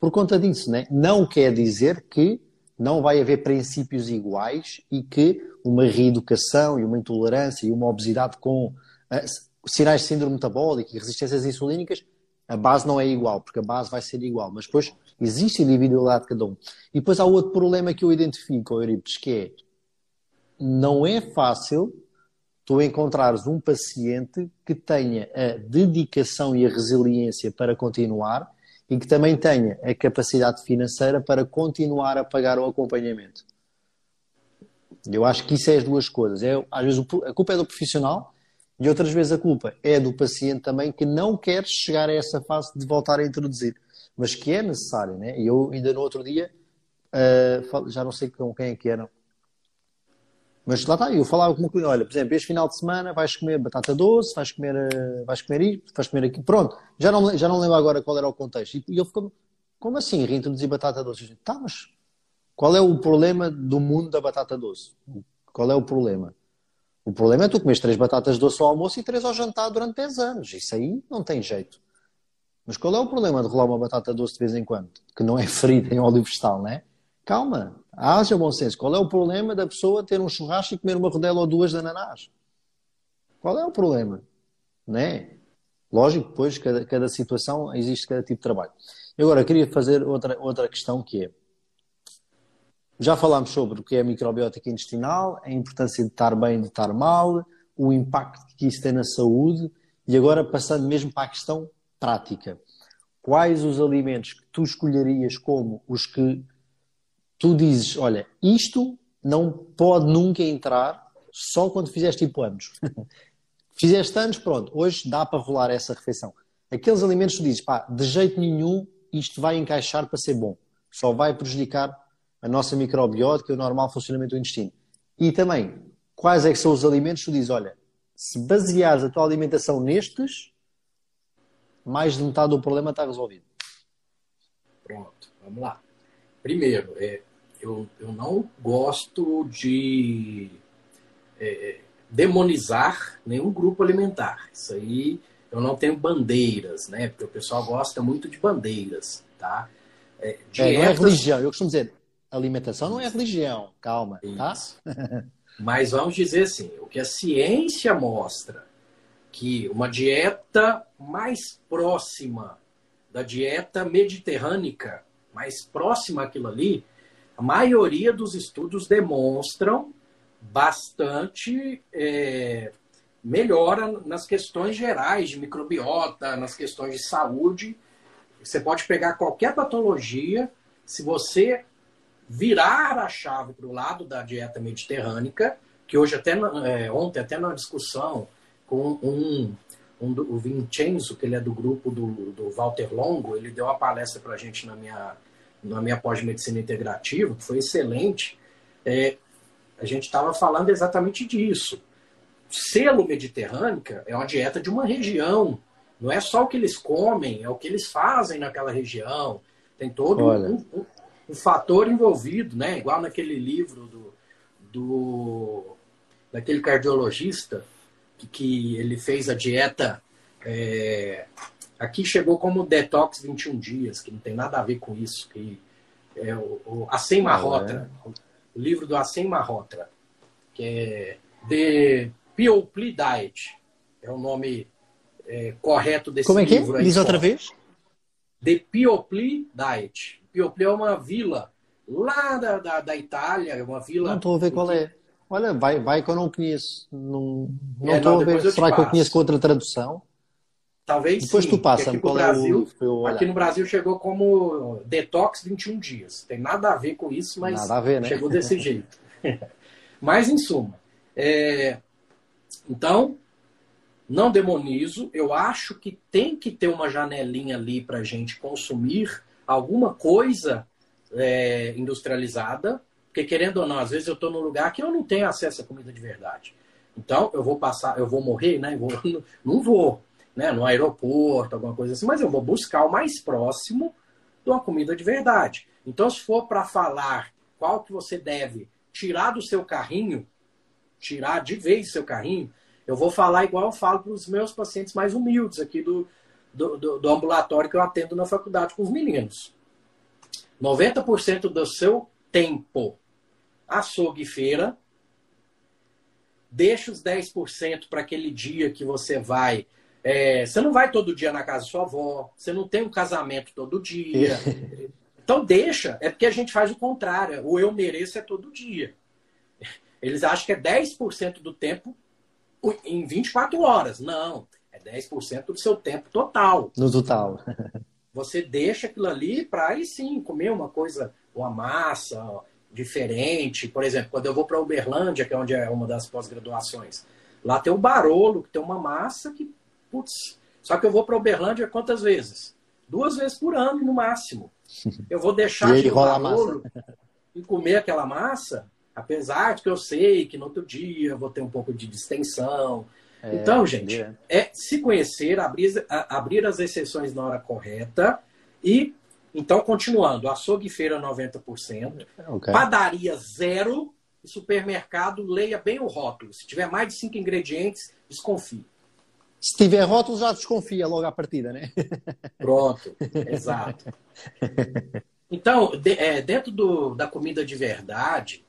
Por conta disso, né? não quer dizer que não vai haver princípios iguais e que uma reeducação e uma intolerância e uma obesidade com uh, sinais de síndrome metabólica e resistências insulínicas, a base não é igual, porque a base vai ser igual. Mas depois existe individualidade de cada um. E depois há outro problema que eu identifico, Euripides, que é não é fácil tu encontrares um paciente que tenha a dedicação e a resiliência para continuar e que também tenha a capacidade financeira para continuar a pagar o acompanhamento. Eu acho que isso é as duas coisas. É, às vezes a culpa é do profissional e outras vezes a culpa é do paciente também que não quer chegar a essa fase de voltar a introduzir, mas que é necessário. Né? E eu ainda no outro dia, uh, já não sei com quem é que era, mas lá está, eu falava com o cliente, olha, por exemplo, este final de semana vais comer batata doce, vais comer, eh, vais comer isto, vais comer aqui, pronto. Já não, já não lembro agora qual era o contexto. E, ele ficou, como assim reintroduzir batata doce? Eu tá, mas qual é o problema do mundo da batata doce? Qual é o problema? O problema é tu comes três batatas doces ao almoço e três ao jantar durante 10 anos. Isso aí não tem jeito. Mas qual é o problema de rolar uma batata doce de vez em quando? Que não é frita em óleo vegetal, não é? Calma, haja bom senso. Qual é o problema da pessoa ter um churrasco e comer uma rodela ou duas de ananás? Qual é o problema? Né? Lógico, depois, cada, cada situação, existe cada tipo de trabalho. E agora, queria fazer outra, outra questão que é, já falámos sobre o que é a microbiótica intestinal, a importância de estar bem, de estar mal, o impacto que isso tem na saúde, e agora passando mesmo para a questão prática. Quais os alimentos que tu escolherias como os que tu dizes, olha, isto não pode nunca entrar só quando fizeste tipo anos. fizeste anos, pronto, hoje dá para rolar essa refeição. Aqueles alimentos tu dizes, pá, de jeito nenhum isto vai encaixar para ser bom. Só vai prejudicar a nossa microbiótica e o normal funcionamento do intestino. E também, quais é que são os alimentos tu dizes, olha, se baseares a tua alimentação nestes, mais de metade do problema está resolvido. Pronto, vamos lá. Primeiro, é, eu, eu não gosto de é, demonizar nenhum grupo alimentar. Isso aí eu não tenho bandeiras, né? Porque o pessoal gosta muito de bandeiras, tá? É, dietas... é, não é religião. Eu costumo dizer, alimentação não é religião. Calma, tá? Mas vamos dizer assim, o que a ciência mostra que uma dieta mais próxima da dieta mediterrânica, mais próxima àquilo ali, a maioria dos estudos demonstram bastante é, melhora nas questões gerais de microbiota, nas questões de saúde. Você pode pegar qualquer patologia, se você virar a chave para o lado da dieta mediterrânica, que hoje até é, ontem até na discussão com um, um o Vincenzo, que ele é do grupo do, do Walter Longo, ele deu uma palestra para a gente na minha na minha pós-medicina integrativa, que foi excelente, é, a gente estava falando exatamente disso. Selo mediterrânea é uma dieta de uma região. Não é só o que eles comem, é o que eles fazem naquela região. Tem todo um, um, um, fator envolvido, né? Igual naquele livro do, do daquele cardiologista que, que ele fez a dieta. É, aqui chegou como detox 21 dias, que não tem nada a ver com isso. Que é o, o Assem ah, é. o livro do Assem Malhotra, que é The People Diet, é o nome é, correto desse Como é que livro. É? Diz outra vez? The Piopli Diet. Piopli é uma vila lá da, da, da Itália, é uma vila. Não estou a ver qual é. Olha, vai, vai que eu não conheço. Não, não é, estou não, a ver. Será que eu conheço com outra tradução? Talvez Depois sim, tu passa qual Brasil, é o. Aqui no Brasil chegou como Detox 21 dias. Tem nada a ver com isso, mas ver, né? chegou desse jeito. mas, em suma, é... então, não demonizo. Eu acho que tem que ter uma janelinha ali para a gente consumir alguma coisa é, industrializada, porque querendo ou não, às vezes eu estou num lugar que eu não tenho acesso à comida de verdade. Então eu vou passar, eu vou morrer, né? Vou, não vou, né? No aeroporto, alguma coisa assim, mas eu vou buscar o mais próximo de uma comida de verdade. Então, se for para falar qual que você deve tirar do seu carrinho, tirar de vez seu carrinho, eu vou falar igual eu falo para os meus pacientes mais humildes aqui do, do, do, do ambulatório que eu atendo na faculdade com os meninos. 90% do seu tempo açougue e feira, deixa os 10% para aquele dia que você vai. É, você não vai todo dia na casa da sua avó, você não tem um casamento todo dia. então deixa, é porque a gente faz o contrário. O eu mereço é todo dia. Eles acham que é 10% do tempo em 24 horas. Não, é 10% do seu tempo total. No total. Você deixa aquilo ali para aí sim comer uma coisa, uma massa diferente. Por exemplo, quando eu vou para Uberlândia, que é onde é uma das pós-graduações, lá tem o Barolo, que tem uma massa que, putz, só que eu vou para Uberlândia quantas vezes? Duas vezes por ano, no máximo. Eu vou deixar de Barolo e comer aquela massa Apesar de que eu sei que no outro dia eu vou ter um pouco de distensão. É, então, gente, é. é se conhecer, abrir, abrir as exceções na hora correta e, então, continuando, açougue e feira 90%, okay. padaria zero e supermercado, leia bem o rótulo. Se tiver mais de cinco ingredientes, desconfie. Se tiver rótulo, já desconfia logo à partida, né? Pronto, exato. Então, de, é, dentro do, da comida de verdade,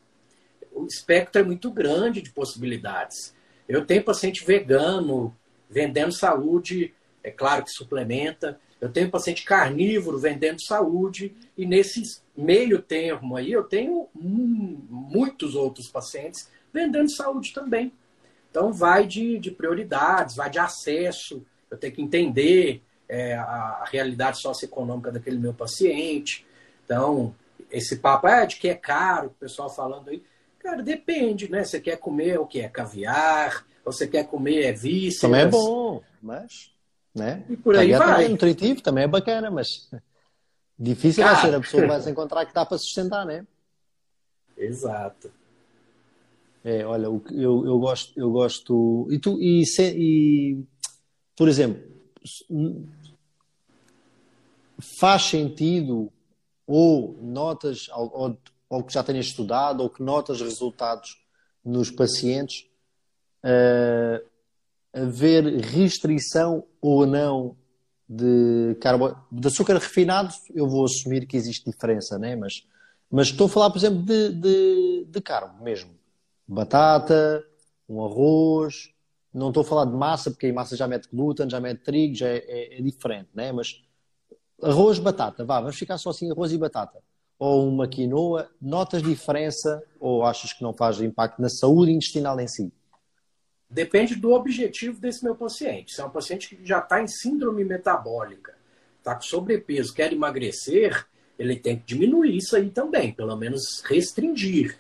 o espectro é muito grande de possibilidades. Eu tenho paciente vegano vendendo saúde, é claro que suplementa. Eu tenho paciente carnívoro vendendo saúde. E nesse meio termo aí, eu tenho muitos outros pacientes vendendo saúde também. Então, vai de, de prioridades, vai de acesso. Eu tenho que entender é, a, realidade socioeconômica daquele meu paciente. Então, esse papo é de que é caro, o pessoal falando aí. Cara, depende, né? Você quer comer o que é caviar, você quer comer é vísceras. Também é bom, mas, né? E por aí caviar vai. Também é nutritivo, também é bacana, mas difícil Cara. vai ser a pessoa vai se encontrar que dá para sustentar, né? Exato. É, olha, eu, eu gosto, eu gosto. E tu, e, se, e por exemplo, faz sentido ou notas, ou, ou que já tenhas estudado, ou que notas resultados nos pacientes, uh, haver restrição ou não de, carbo... de açúcar refinado, eu vou assumir que existe diferença, né? mas, mas estou a falar, por exemplo, de, de, de carbo mesmo. Batata, um arroz, não estou a falar de massa, porque a massa já mete glúten, já mete trigo, já é, é, é diferente, né? mas arroz, batata, vá, vamos ficar só assim, arroz e batata ou uma quinoa, notas diferença ou achas que não faz impacto na saúde intestinal em si? Depende do objetivo desse meu paciente. Se é um paciente que já está em síndrome metabólica, está com sobrepeso, quer emagrecer, ele tem que diminuir isso aí também, pelo menos restringir.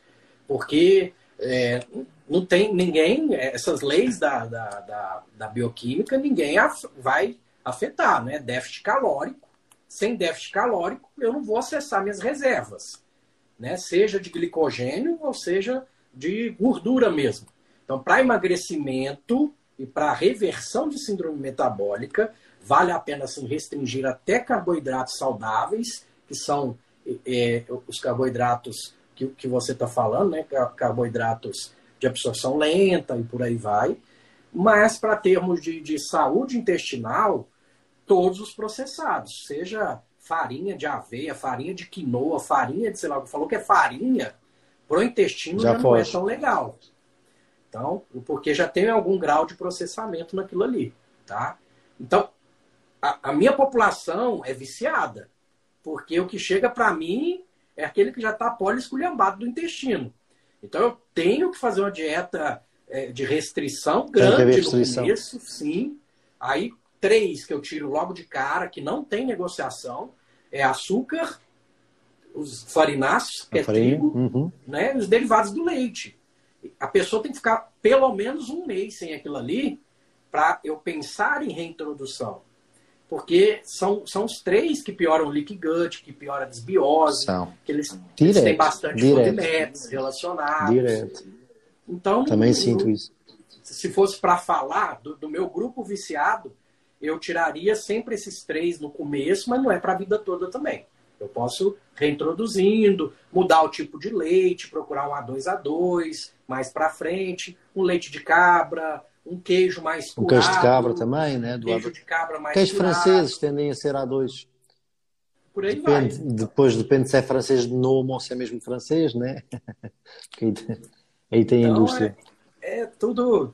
Porque é, não tem ninguém, essas leis da, da, da, da bioquímica, ninguém af, vai afetar, né? Déficit calórico sem déficit calórico, eu não vou acessar minhas reservas, né? seja de glicogênio ou seja de gordura mesmo. Então, para emagrecimento e para reversão de síndrome metabólica, vale a pena assim, restringir até carboidratos saudáveis, que são é, os carboidratos que, que você está falando, né? Carboidratos de absorção lenta e por aí vai. Mas para termos de, de saúde intestinal, todos os processados, seja farinha de aveia, farinha de quinoa, farinha de, sei lá, falou que é farinha, pro intestino já, já não é tão legal. Então, porque já tem algum grau de processamento naquilo ali, tá? Então, a, a minha população é viciada, porque o que chega para mim é aquele que já está poliesculhambado do intestino. Então, eu tenho que fazer uma dieta é, de restrição grande restrição. no começo, sim. Aí, três que eu tiro logo de cara, que não tem negociação, é açúcar, os farináceos, que é trigo, uhum. né, os derivados do leite. A pessoa tem que ficar pelo menos um mês sem aquilo ali para eu pensar em reintrodução. Porque são, são os três que pioram o leak gut, que piora a desbiose, são. que eles, eles têm bastante FODMAPs relacionados. Direto. Então, Também sinto isso. Se fosse para falar do, do, meu grupo viciado, eu tiraria sempre esses três no começo, mas não é para a vida toda também. Eu posso reintroduzindo, mudar o tipo de leite, procurar um A2A2, mais para frente, um leite de cabra, um queijo mais curado. Um queijo de cabra também, né? Do queijo de cabra mais Queijos franceses tendem a ser A2. Por aí depende, vai. Depois depende se é francês de nome ou se é mesmo francês, né? aí tem então, a indústria. É, é, tudo,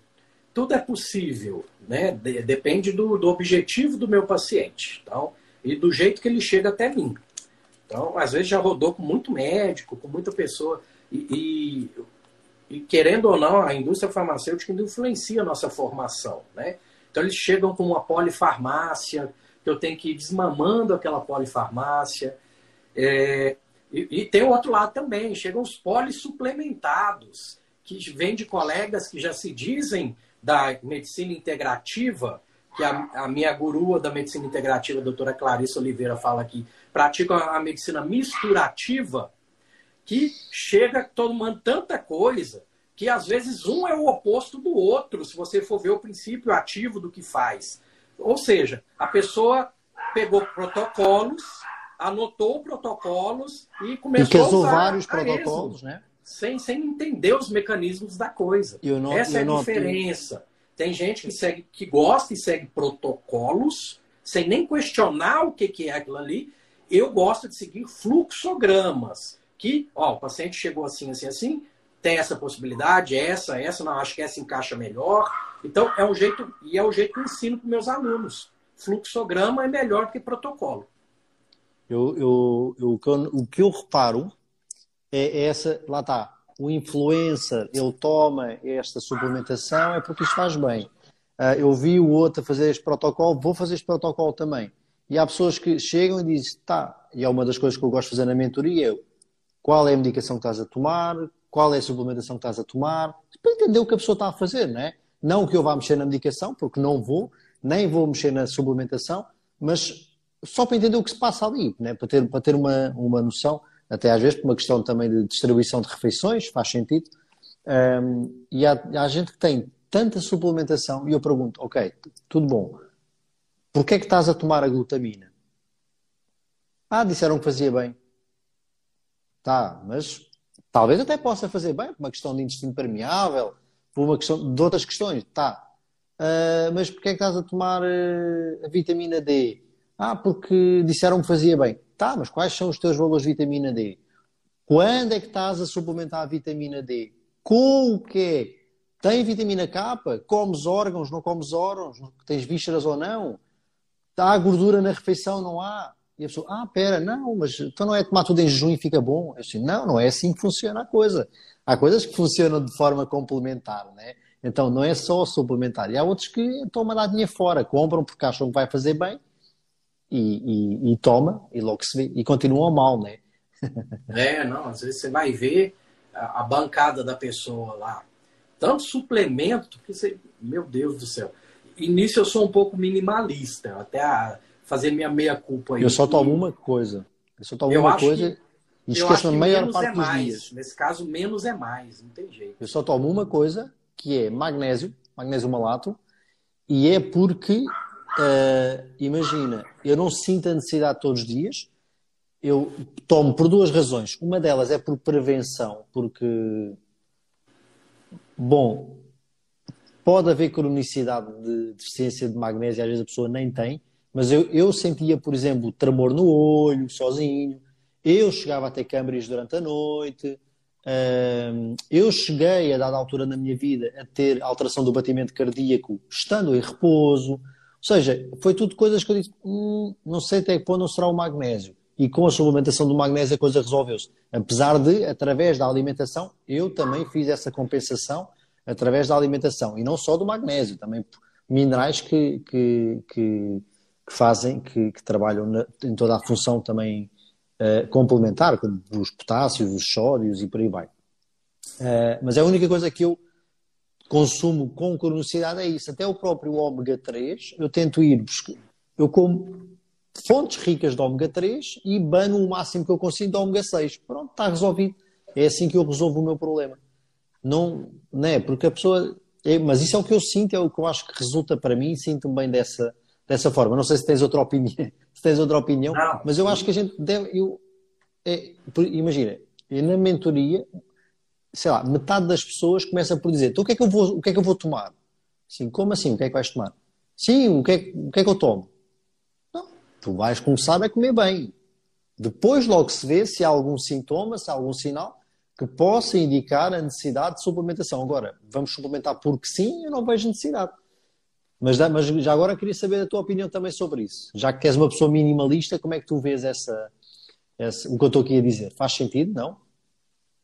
tudo é possível, né? De, depende do, do objetivo do meu paciente. Então, e do jeito que ele chega até mim. Então, às vezes já rodou com muito médico, com muita pessoa. E, e, e, querendo ou não, a indústria farmacêutica influencia a nossa formação. Né? Então, eles chegam com uma polifarmácia, que eu tenho que ir desmamando aquela polifarmácia. É, e, e, tem o outro lado também, chegam os polissuplementados, que vêm de colegas que já se dizem da medicina integrativa, que a, a minha gurua da medicina integrativa, a doutora Clarissa Oliveira, fala aqui, praticam a medicina misturativa, que chega tomando tanta coisa que às vezes um é o oposto do outro, se você for ver o princípio ativo do que faz. Ou seja, a pessoa pegou protocolos, anotou protocolos e começou a usar vários protocolos, né? Sem, sem entender os mecanismos da coisa. Não, Essa é a diferença. Tem gente que segue, que gosta e segue protocolos, sem nem questionar o que, que é aquilo ali. Eu gosto de seguir fluxogramas, que, ó, o paciente chegou assim, assim, assim, tem essa possibilidade, essa, essa, não, acho que essa encaixa melhor. Então, é um jeito, e é o jeito que eu ensino para meus alunos. Fluxograma é melhor do que protocolo. Eu, eu, eu, o que eu reparo é essa, lá está, o influencer, ele toma esta suplementação é porque isto faz bem. Uh, eu vi o outro a fazer este protocolo, vou fazer este protocolo também. E há pessoas que chegam e dizem, tá, e é uma das coisas que eu gosto de fazer na mentoria, qual é a medicação que estás a tomar, qual é a suplementação que estás a tomar, para entender o que a pessoa está a fazer, não é? Não que eu vá mexer na medicação, porque não vou, nem vou mexer na suplementação, mas só para entender o que se passa ali, né? para ter, para ter uma, uma noção, até às vezes por uma questão também de distribuição de refeições, faz sentido. Um, e há, há gente que tem tanta suplementação e eu pergunto, ok, tudo bom, porquê é que estás a tomar a glutamina? Ah, disseram que fazia bem. Tá, mas talvez até possa fazer bem, por uma questão de intestino permeável, por uma questão de outras questões, tá. Uh, mas porquê é que estás a tomar uh, a vitamina D? Ah, porque disseram que fazia bem. Tá, mas quais são os teus valores de vitamina D? Quando é que estás a suplementar a vitamina D? Com o quê? Tem vitamina K? Comes órgãos, não comes órgãos? Tens vísceras ou não? Há gordura na refeição? Não há? E a pessoa, ah, pera, não, mas então não é tomar tudo em jejum e fica bom? Eu disse, não, não é assim que funciona a coisa. Há coisas que funcionam de forma complementar, né? Então não é só suplementar. E há outros que tomam a dinheiro fora, compram porque acham que vai fazer bem e, e, e, toma, e logo se vê, e continuam mal, né? é, não, às vezes você vai ver a, a, bancada da pessoa lá, tanto suplemento, que você, meu Deus do céu. E nisso eu sou um pouco minimalista, até a, fazer minha meia-culpa aí. Eu só tomo uma coisa. Eu só tomo eu uma coisa e esqueço a maior parte é dos mais. dias. Nesse caso, menos é mais, não tem jeito. Eu só tomo uma coisa, que é magnésio, magnésio malato, e é porque Uh, imagina, eu não sinto a necessidade todos os dias. eu tomo por duas razões. Uma delas é por prevenção, porque, bom, pode haver cronicidade de deficiência de magnésio, às vezes a pessoa nem tem, mas eu, eu sentia, por exemplo, tremor no olho, sozinho, eu chegava a ter câmeras durante a noite, eu cheguei, a dada altura na minha vida, a ter alteração do batimento cardíaco estando em repouso. Ou seja, foi tudo coisas que eu disse, hum, não sei até que ponto não será o magnésio. E com a suplementação do magnésio a coisa resolveu-se. Apesar de, através da alimentação, eu também fiz essa compensação através da alimentação. E não só do magnésio, também minerais que, que, que, que fazem, que, que trabalham na, em toda a função também uh, complementar, como os potássios, os sódios e por aí vai. Uh, mas a única coisa que eu consumo com cronicidade é isso. Até o próprio ômega 3, eu tento ir buscar, eu como fontes ricas de ômega 3 e bano o máximo que eu consigo de ômega 6. Pronto, está resolvido. É assim que eu resolvo o meu problema. Não, não é? Porque a pessoa. É, mas isso é o que eu sinto, é o que eu acho que resulta para mim sinto-me bem dessa, dessa forma. Não sei se tens outra opinião, se tens outra opinião, não, mas eu acho que a gente deve. Eu, é, imagina, na mentoria, sei lá, metade das pessoas começa por dizer: então, o que é que eu vou, o que é que eu vou tomar? Sim, como assim? O que é que vais tomar? Sim, o que é, o que, é que eu tomo? Não, tu vais começar a comer bem. Depois logo se vê se há algum sintoma, se há algum sinal que possa indicar a necessidade de suplementação. Agora, vamos suplementar porque sim, eu não vejo necessidade. Mas, mas, já agora queria saber a tua opinião também sobre isso. Já que és uma pessoa minimalista, como é que tu vês essa, essa o que eu estou aqui a dizer? Faz sentido, não?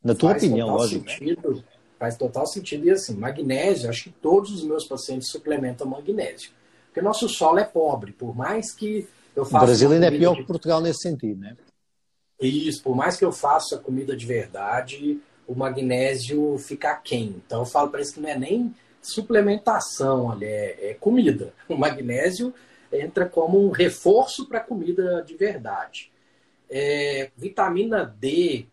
Na tua faz opinião, lógico. Sentido, faz total sentido. E assim, magnésio, acho que todos os meus pacientes suplementam magnésio. Porque nosso solo é pobre, por mais que eu faça. O Brasil ainda é pior de... que Portugal nesse sentido, né? Isso, por mais que eu faça comida de verdade, o magnésio fica quente. Então eu falo para eles que não é nem suplementação, ali, é, é comida. O magnésio entra como um reforço para comida de verdade. É, vitamina D,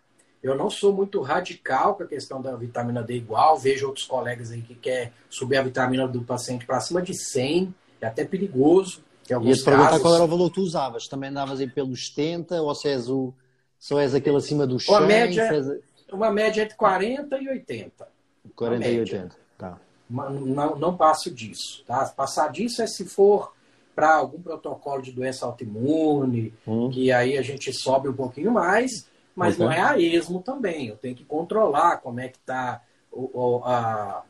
eu não sou muito radical com a questão da vitamina D igual, vejo outros colegas aí que quer subir a vitamina do paciente para cima de 100, é até perigoso. Ia te perguntar casos. qual era o valor que tu usavas, também andavas aí pelos 70 ou se és o, só és aquele acima dos 100? Uma média, uma média entre 40 e 80. 40 e 80, tá não, não passo disso. Tá? Passar disso é se for para algum protocolo de doença autoimune, hum. que aí a gente sobe um pouquinho mais, mas não é a esmo também. Eu tenho que controlar como é que está o, o, a,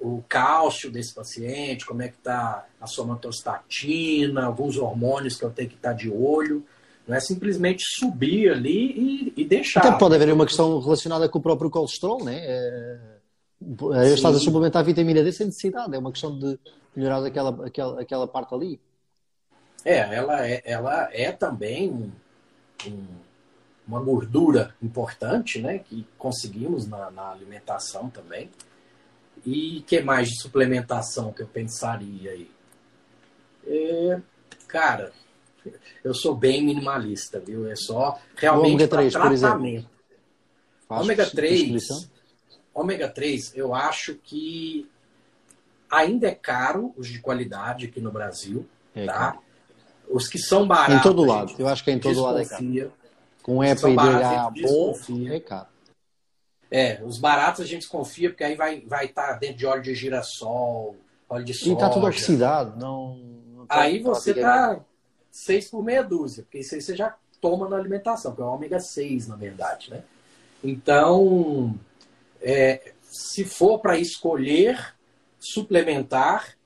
o cálcio desse paciente, como é que está a somatostatina, alguns hormônios que eu tenho que estar tá de olho. Não é simplesmente subir ali e, e deixar. Até pode haver uma questão relacionada com o próprio colesterol, né? É Sim. Estás a suplementar a vitamina D sem necessidade, é uma questão de melhorar aquela, aquela, aquela parte ali. É, ela é, ela é também um, um, uma gordura importante, né? Que conseguimos na, na alimentação também. E que mais de suplementação que eu pensaria aí? É, cara, eu sou bem minimalista, viu? É só realmente ômega 3, tratamento. Por exemplo. ômega 3, ômega 3, eu acho que ainda é caro os de qualidade aqui no Brasil, é, tá? Cara. Os que são baratos. Em todo lado, eu acho que é em todo lado é caro. Com EPA e DHA bom, é caro. É, os baratos a gente desconfia, porque aí vai estar vai tá dentro de óleo de girassol, óleo de soja. E tá tudo oxidado, não. não aí você tá seis por meia dúzia, porque isso aí você já toma na alimentação, que é o ômega 6, na verdade, né? Então, é, se for para escolher suplementar,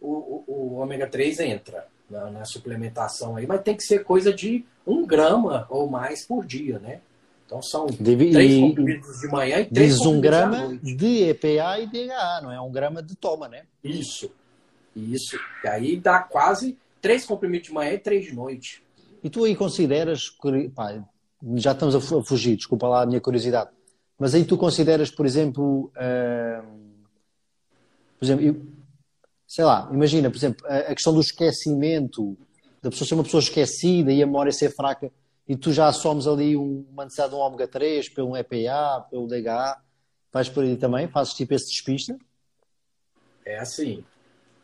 o, o, o, ômega 3 entra na, na, suplementação aí, mas tem que ser coisa de um grama ou mais por dia, né? Então são Deve, três comprimidos de manhã e três Diz um grama de EPA e DHA, não é um grama de toma, né? Isso, isso. E aí dá quase três comprimidos de manhã e três de noite. E tu aí consideras, pá, já estamos a fugir, desculpa lá a minha curiosidade, mas aí tu consideras, por exemplo, uh, por exemplo, eu, sei lá, imagina, por exemplo, a, a, questão do esquecimento, da pessoa ser uma pessoa esquecida e a memória ser fraca, e tu já assomes ali um, uma necessidade de um ômega 3, pelo EPA, pelo DHA, vais por aí também? Fazes tipo esse despista? É assim,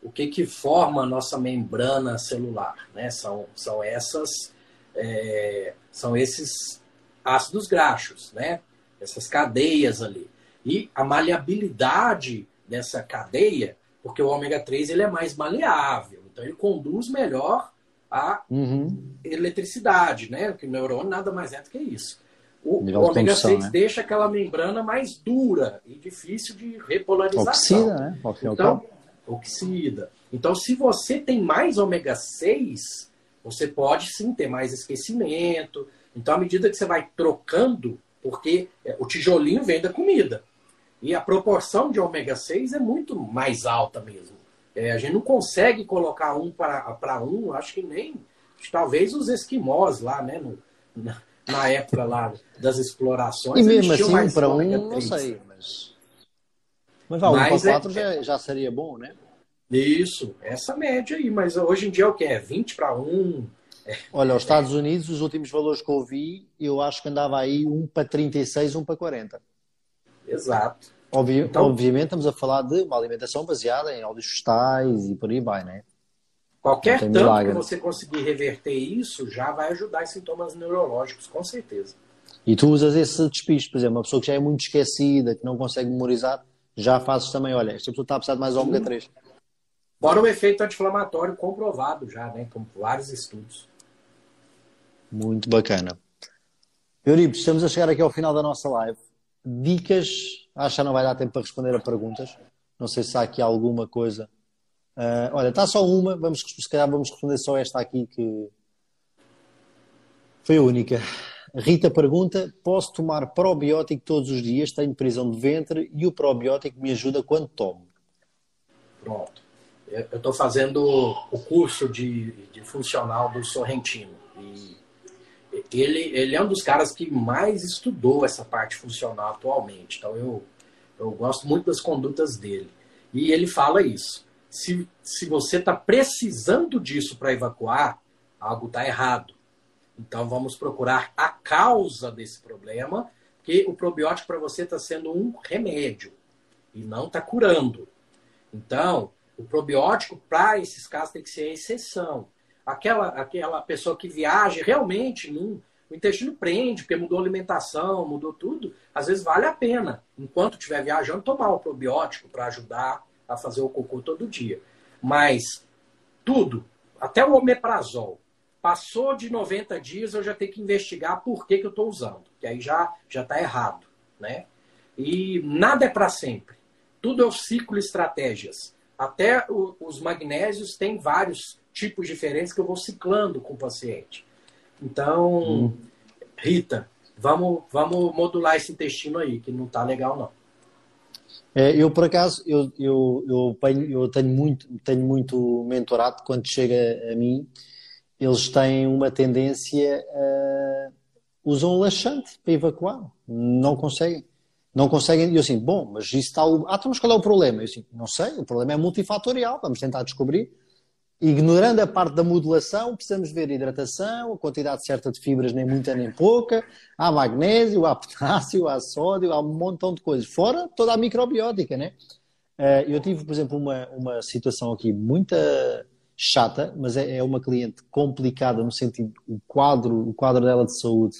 o que que forma a nossa membrana celular, né? São, são essas é, são esses ácidos graxos, né? Essas cadeias ali. E a maleabilidade dessa cadeia, porque o ômega 3 ele é mais maleável, então ele conduz melhor a uhum. eletricidade, né? Que o neurônio nada mais é do que isso. O, o ômega 6 né? deixa aquela membrana mais dura e difícil de repolarização. Oxida, né? Então, oxida. Então, se você tem mais ômega 6, você pode sim ter mais esquecimento. Então, à medida que você vai trocando, porque é, o tijolinho vem da comida. E a proporção de ômega 6 é muito mais alta mesmo. É, a gente não consegue colocar um para um, acho que nem. Talvez os esquimós lá, né? No, na, na, época lá das explorações. E mesmo assim, um para um, não sei, mas. Mas vá, um para quatro é, já, já seria bom, né? Isso, essa média aí, mas hoje em dia é o que? É 20 para 1. Olha, os Estados Unidos, os últimos valores que eu vi, eu acho que andava aí 1 para 36, 1 para 40. Exato. Obvi então, obviamente estamos a falar de uma alimentação baseada em óleos vegetais e por aí vai, né? Qualquer tanto milagre. que você conseguir reverter isso já vai ajudar em sintomas neurológicos, com certeza. E tu usas esse despiste, por exemplo, uma pessoa que já é muito esquecida, que não consegue memorizar, já fazes também, olha, esta pessoa está a precisar de mais ômega 3. Fora o efeito anti-inflamatório comprovado já, né? Com vários estudos. Muito bacana. Euripo, estamos a chegar aqui ao final da nossa live. Dicas, acho que não vai dar tempo para responder a perguntas. Não sei se há aqui alguma coisa. Uh, olha, está só uma, vamos, se calhar vamos responder só esta aqui que foi a única. Rita pergunta: posso tomar probiótico todos os dias? Tenho prisão de ventre e o probiótico me ajuda quando tomo. Pronto eu estou fazendo o curso de, de funcional do Sorrentino. E ele, ele é um dos caras que mais estudou essa parte funcional atualmente. Então eu, eu gosto muito das condutas dele. E ele fala isso. Se, se você está precisando disso para evacuar, algo está errado. Então vamos procurar a causa desse problema, porque o probiótico para você está sendo um remédio e não está curando. Então, o probiótico, para esses casos, tem que ser a exceção. Aquela, aquela pessoa que viaja, realmente, num, o intestino prende, porque mudou a alimentação, mudou tudo. Às vezes vale a pena, enquanto estiver viajando, tomar o probiótico para ajudar a fazer o cocô todo dia. Mas tudo, até o omeprazol, passou de 90 dias, eu já tenho que investigar por que, que eu estou usando, que aí já já está errado, né? E nada é para sempre. Tudo é o ciclo estratégias. Até o, os magnésios têm vários tipos diferentes que eu vou ciclando com o paciente. Então, hum. Rita, vamos, vamos modular esse intestino aí, que não está legal não. É, eu, por acaso, eu, eu, eu, eu, tenho, muito, tenho muito mentorado quando chega a mim, eles têm uma tendência a usam laxante para evacuar, não conseguem não conseguem. E eu assim, bom, mas isso está. Ah, então, mas qual é o problema? Eu assim, não sei, o problema é multifatorial, vamos tentar descobrir. Ignorando a parte da modulação, precisamos ver a hidratação, a quantidade certa de fibras, nem muita nem pouca. Há magnésio, há potássio, há sódio, há um montão de coisas. Fora toda a microbiótica, né? Eh, eu tive, por exemplo, uma, uma situação aqui muito chata, mas é, é uma cliente complicada no sentido, o quadro, o quadro dela de saúde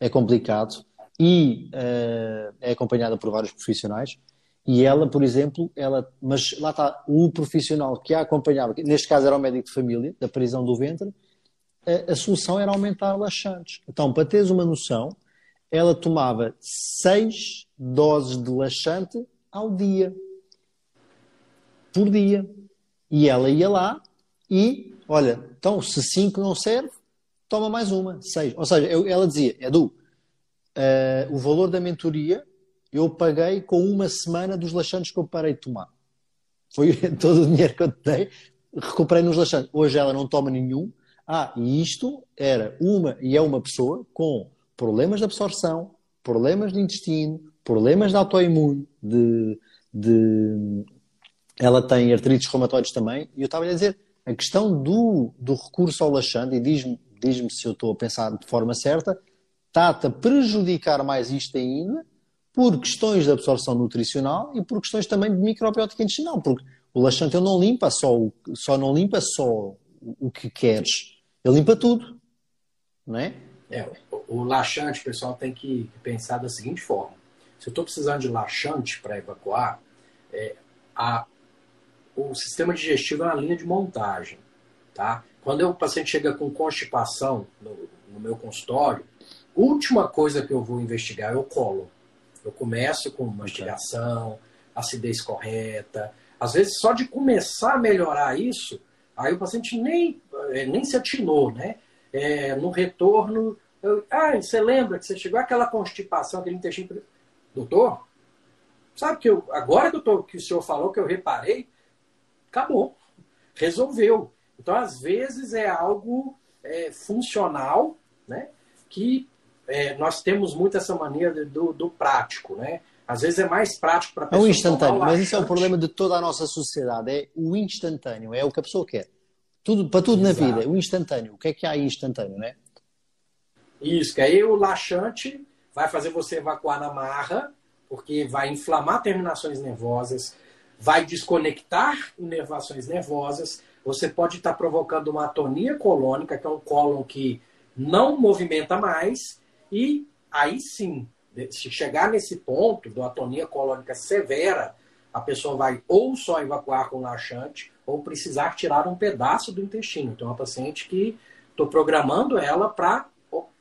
é complicado e uh, é acompanhada por vários profissionais. E ela, por exemplo, ela, mas lá está, o profissional que a acompanhava, neste caso era o médico de família, da prisão do ventre, a, a solução era aumentar laxantes. Então, para teres uma noção, ela tomava seis doses de laxante ao dia. Por dia. E ela ia lá e, olha, então se cinco não serve, toma mais uma, seis. Ou seja, eu, ela dizia, Edu, uh, o valor da mentoria eu paguei com uma semana dos laxantes que eu parei de tomar. Foi todo o dinheiro que eu dei, recuperei nos laxantes. Hoje ela não toma nenhum. Ah, e isto era uma e é uma pessoa com problemas de absorção, problemas de intestino, problemas de autoimune, de, de... ela tem artrites reumatoides também. E eu estava a dizer, a questão do, do recurso ao laxante, e diz-me diz se eu estou a pensar de forma certa, está-te a prejudicar mais isto ainda por questões de absorção nutricional e por questões também de microbiótica intestinal, porque o laxante ele não limpa só, o, só não limpa só o que queres, ele limpa tudo. não é? É, o, laxante, pessoal tem que pensar da seguinte forma. Se eu estou precisando de laxante para evacuar, é, a, o sistema digestivo é uma linha de montagem. Tá? Quando o paciente chega com constipação no, no meu consultório, última coisa que eu vou investigar é o colo. Eu começo com mastigação, acidez correta. Às vezes, só de começar a melhorar isso, aí o paciente nem, é, nem se atinou, né? É, no retorno, eu, ah, você lembra que você chegou àquela constipação, aquele intestino. Doutor, sabe que eu, agora que, eu tô, que o senhor falou que eu reparei, acabou. Resolveu. Então, às vezes, é algo é, funcional, né? Que é, nós temos muito essa mania do, do prático, né? Às vezes é mais prático para a pessoa. É o instantâneo, mas isso é o problema de toda a nossa sociedade. É o instantâneo, é o que a pessoa quer. Tudo, para tudo Exato. na vida, o instantâneo. O que é que há instantâneo, né? Isso, que aí o laxante vai fazer você evacuar na marra, porque vai inflamar terminações nervosas, vai desconectar inervações nervosas. Você pode estar provocando uma atonia colônica, que é um cólon que não movimenta mais, e aí sim, se chegar nesse ponto da atonia colônica severa, a pessoa vai ou só evacuar com laxante, ou precisar tirar um pedaço do intestino. Então, é uma paciente que estou programando ela para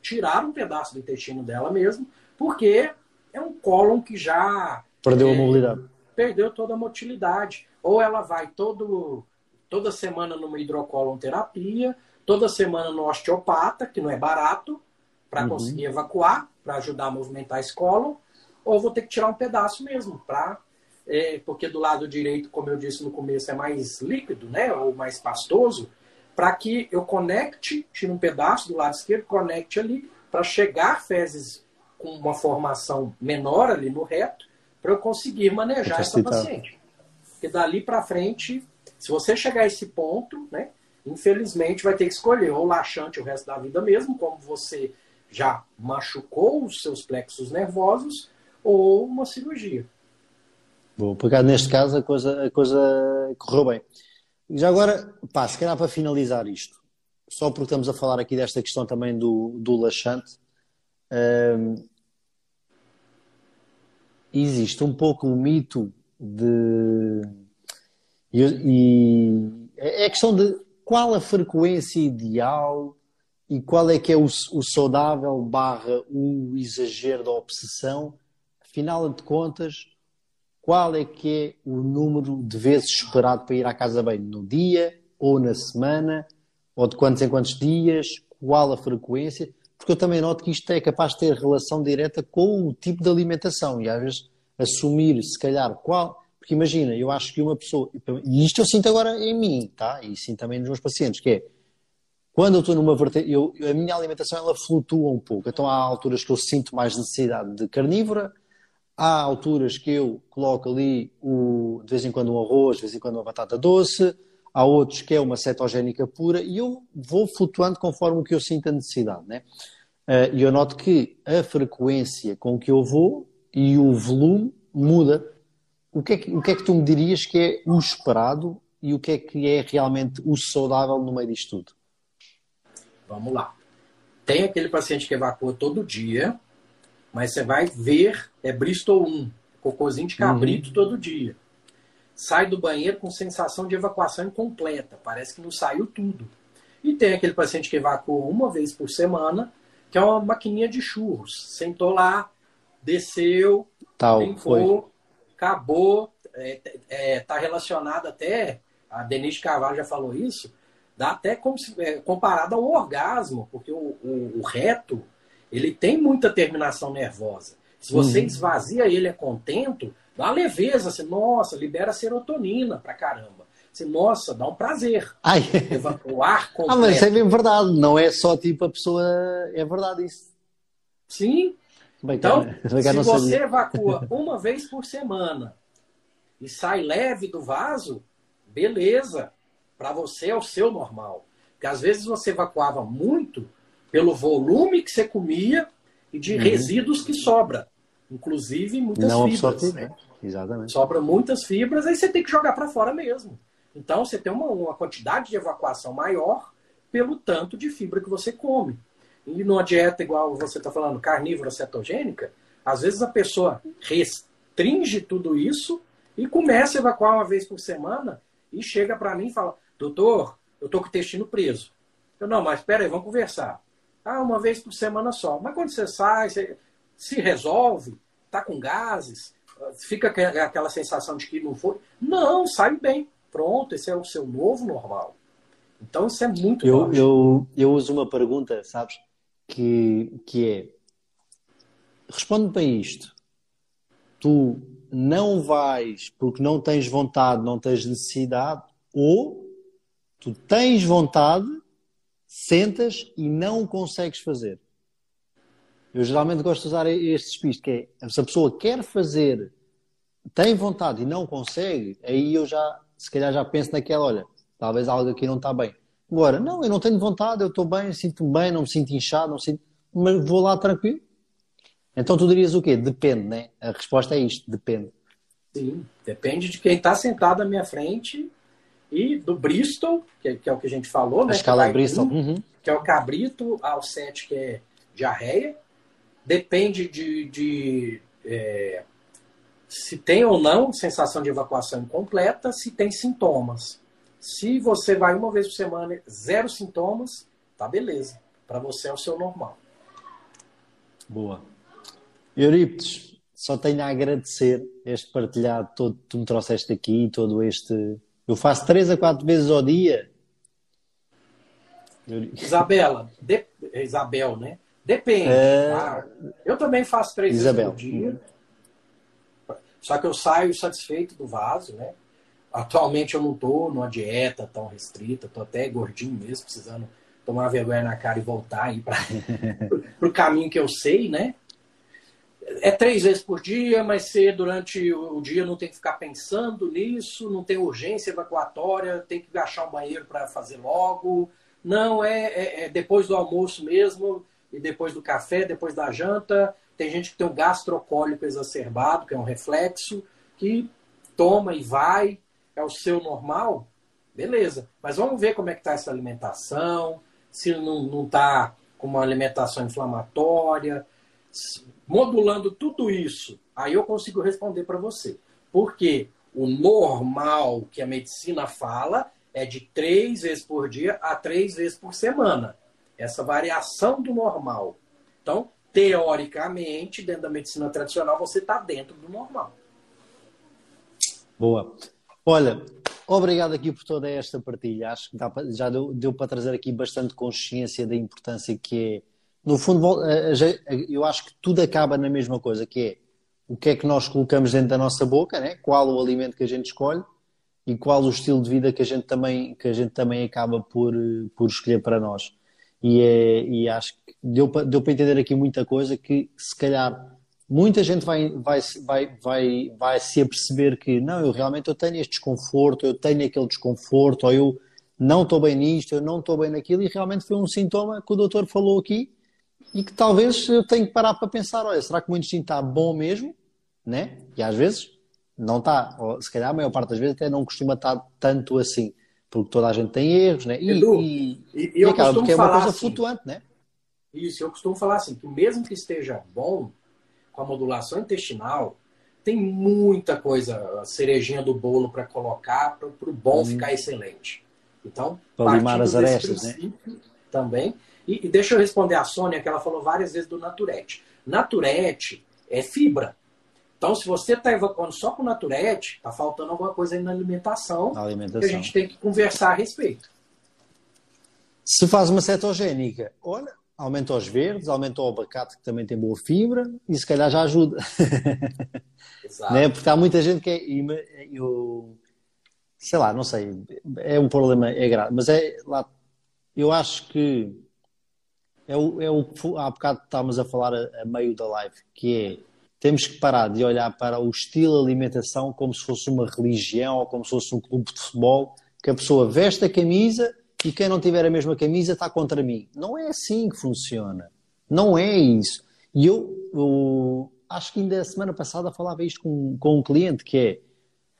tirar um pedaço do intestino dela mesmo, porque é um cólon que já. Perdeu é, a mobilidade. Perdeu toda a motilidade. Ou ela vai todo, toda semana numa hidrocolon terapia, toda semana no osteopata, que não é barato, para uhum. conseguir evacuar, para ajudar a movimentar esse cólon, ou vou ter que tirar um pedaço mesmo, para é, porque do lado direito, como eu disse no começo, é mais líquido, né, ou mais pastoso, para que eu conecte, tire um pedaço do lado esquerdo, conecte ali, para chegar fezes com uma formação menor ali no reto, para eu conseguir manejar essa paciente. Porque dali para frente, se você chegar a esse ponto, né, infelizmente vai ter que escolher ou laxante o resto da vida mesmo, como você já machucou os seus plexos nervosos, ou uma cirurgia. Bom, porque neste caso a coisa, a coisa correu bem. Já agora, pá, se calhar para finalizar isto, só porque estamos a falar aqui desta questão também do, do laxante, hum, existe um pouco o mito de. E, e, é a questão de qual a frequência ideal e qual é que é o, o saudável barra o exagero da obsessão. Afinal de contas, qual é que é o número de vezes esperado para ir à casa bem no dia ou na semana, ou de quantos em quantos dias, qual a frequência, porque eu também noto que isto é capaz de ter relação direta com o tipo de alimentação e às vezes assumir, se calhar, qual. Porque imagina, eu acho que uma pessoa, e isto eu sinto agora em mim, tá? E sinto também nos meus pacientes, que é quando eu estou numa vertente, eu, a minha alimentação ela flutua um pouco. Então há alturas que eu sinto mais necessidade de carnívora, Há alturas que eu coloco ali o, de vez em quando um arroz, de vez em quando uma batata doce, há outros que é uma cetogénica pura e eu vou flutuando conforme o que eu sinto a necessidade. Né? Uh, e eu noto que a frequência com que eu vou e o volume muda. O que, é que, o que é que tu me dirias que é o esperado e o que é que é realmente o saudável no meio disto tudo? Vamos lá. Tem aquele paciente que evacua todo dia, mas você vai ver, é Bristol 1, cocôzinho de cabrito uhum. todo dia. Sai do banheiro com sensação de evacuação incompleta, parece que não saiu tudo. E tem aquele paciente que evacua uma vez por semana, que é uma maquininha de churros. Sentou lá, desceu, Tal, limpou, foi. acabou. É, é, tá relacionado até, a Denise Carvalho já falou isso, dá até como se, é, comparado ao orgasmo, porque o, o, o reto ele tem muita terminação nervosa. Se você uhum. esvazia ele é contento, dá leveza, assim, nossa, libera serotonina pra caramba. Assim, nossa, dá um prazer. Ai. O ar completo. Ah, mas isso é bem verdade, não é só tipo a pessoa. É verdade isso. Sim. então, se você sabia. evacua uma vez por semana e sai leve do vaso, beleza. Para você é o seu normal. Porque às vezes você evacuava muito, pelo volume que você comia e de uhum. resíduos que sobra. Inclusive muitas Não fibras. Né? Exatamente. Sobra muitas fibras, aí você tem que jogar para fora mesmo. Então você tem uma, uma quantidade de evacuação maior pelo tanto de fibra que você come. e numa dieta igual você está falando, carnívora cetogênica, às vezes a pessoa restringe tudo isso e começa a evacuar uma vez por semana e chega para mim e fala: Doutor, eu tô com o intestino preso. Eu, não, mas espera aí, vamos conversar. Ah, uma vez por semana só. Mas quando você sai, você se resolve, tá com gases, fica aquela sensação de que não foi. Não, sai bem. Pronto, esse é o seu novo normal. Então isso é muito eu, eu, eu uso uma pergunta, sabes? Que, que é responde para isto. Tu não vais porque não tens vontade, não tens necessidade, ou tu tens vontade, sentas e não consegues fazer. Eu geralmente gosto de usar este despisto, que é se a pessoa quer fazer, tem vontade e não consegue, aí eu já, se calhar já penso naquela, olha, talvez algo aqui não está bem. Agora, não, eu não tenho vontade, eu estou bem, sinto-me bem, não me sinto inchado, não sinto, mas vou lá tranquilo. Então tu dirias o quê? Depende, né? A resposta é isto, depende. Sim, depende de quem está sentado à minha frente e do Bristol, que é, que é o que a gente falou, né? A escala que Bristol. Uhum. Que é o cabrito ao 7, que é diarreia. Depende de, de é, se tem ou não sensação de evacuação incompleta, se tem sintomas. Se você vai uma vez por semana, zero sintomas, tá beleza. Para você é o seu normal. Boa. Eurípides, só tenho a agradecer este partilhado todo que tu me trouxeste aqui, todo este. Eu faço três a quatro vezes ao dia. Isabela, de... Isabel, né? Depende. É... Ah, eu também faço três Isabel. vezes por dia. Só que eu saio satisfeito do vaso, né? Atualmente eu não estou numa dieta tão restrita, estou até gordinho mesmo, precisando tomar vergonha na cara e voltar aí para o caminho que eu sei, né? É três vezes por dia, mas se durante o dia não tem que ficar pensando nisso, não tem urgência evacuatória, tem que achar um banheiro para fazer logo. Não, é, é, é, depois do almoço mesmo, e depois do café, depois da janta. Tem gente que tem um gastrocólico exacerbado, que é um reflexo, que toma e vai, é o seu normal. Beleza, mas vamos ver como é que está essa alimentação, se não está com uma alimentação inflamatória, modulando tudo isso, aí eu consigo responder para você. Porque o normal que a medicina fala é de três vezes por dia a três vezes por semana. Essa variação do normal. Então, teoricamente, dentro da medicina tradicional, você está dentro do normal. Boa. Olha, obrigado aqui por toda esta partilha. Acho que já deu, deu para trazer aqui bastante consciência da importância que é no fundo, eu acho que tudo acaba na mesma coisa, que é o que é que nós colocamos dentro da nossa boca, né? qual o alimento que a gente escolhe e qual o estilo de vida que a gente também, que a gente também acaba por, eh, por escolher para nós. E, é, e acho que deu para, deu para entender aqui muita coisa que, se calhar, muita gente vai, vai, vai, vai, vai se aperceber que não, eu realmente eu tenho este desconforto, eu tenho aquele desconforto, ou eu não estou bem nisto, eu não estou bem naquilo, e realmente foi um sintoma que o doutor falou aqui e que talvez eu tenha que parar para pensar, olha, será que o meu intestino está bom mesmo? Né? E às vezes não está, ou se calhar a maior parte das vezes até não costuma estar tanto assim, porque toda a gente tem erros, né? E, Edu, e, e, e acaba porque é uma coisa assim, flutuante, né? Isso, eu costumo falar assim, que mesmo que esteja bom, com a modulação intestinal, tem muita coisa, a cerejinha do bolo para colocar para o bom hum. ficar excelente. Então, para limar as arestas, né? Também. E, e, deixa eu responder a Sônia, que ela falou várias vezes do Naturete. Naturete é fibra. Então, se você está evacuando só com Naturete, está faltando alguma coisa aí na alimentação, na alimentação, que a gente tem que conversar a respeito. Se faz uma cetogénica, olha, aumenta os verdes, aumenta o abacate, que também tem boa fibra, e se calhar já ajuda. Exato. né? Porque há muita gente que é. Eu, sei lá, não sei, é um problema, é grave, mas é lá. Eu acho que é o, é o que há bocado estávamos a falar a, a, meio da live, que é temos que parar de olhar para o estilo de alimentação como se fosse uma religião ou como se fosse um clube de futebol, que a pessoa veste a camisa e quem não tiver a mesma camisa está contra mim. Não é assim que funciona. Não é isso. E eu, eu acho que ainda a semana passada falava isto com, com um cliente que é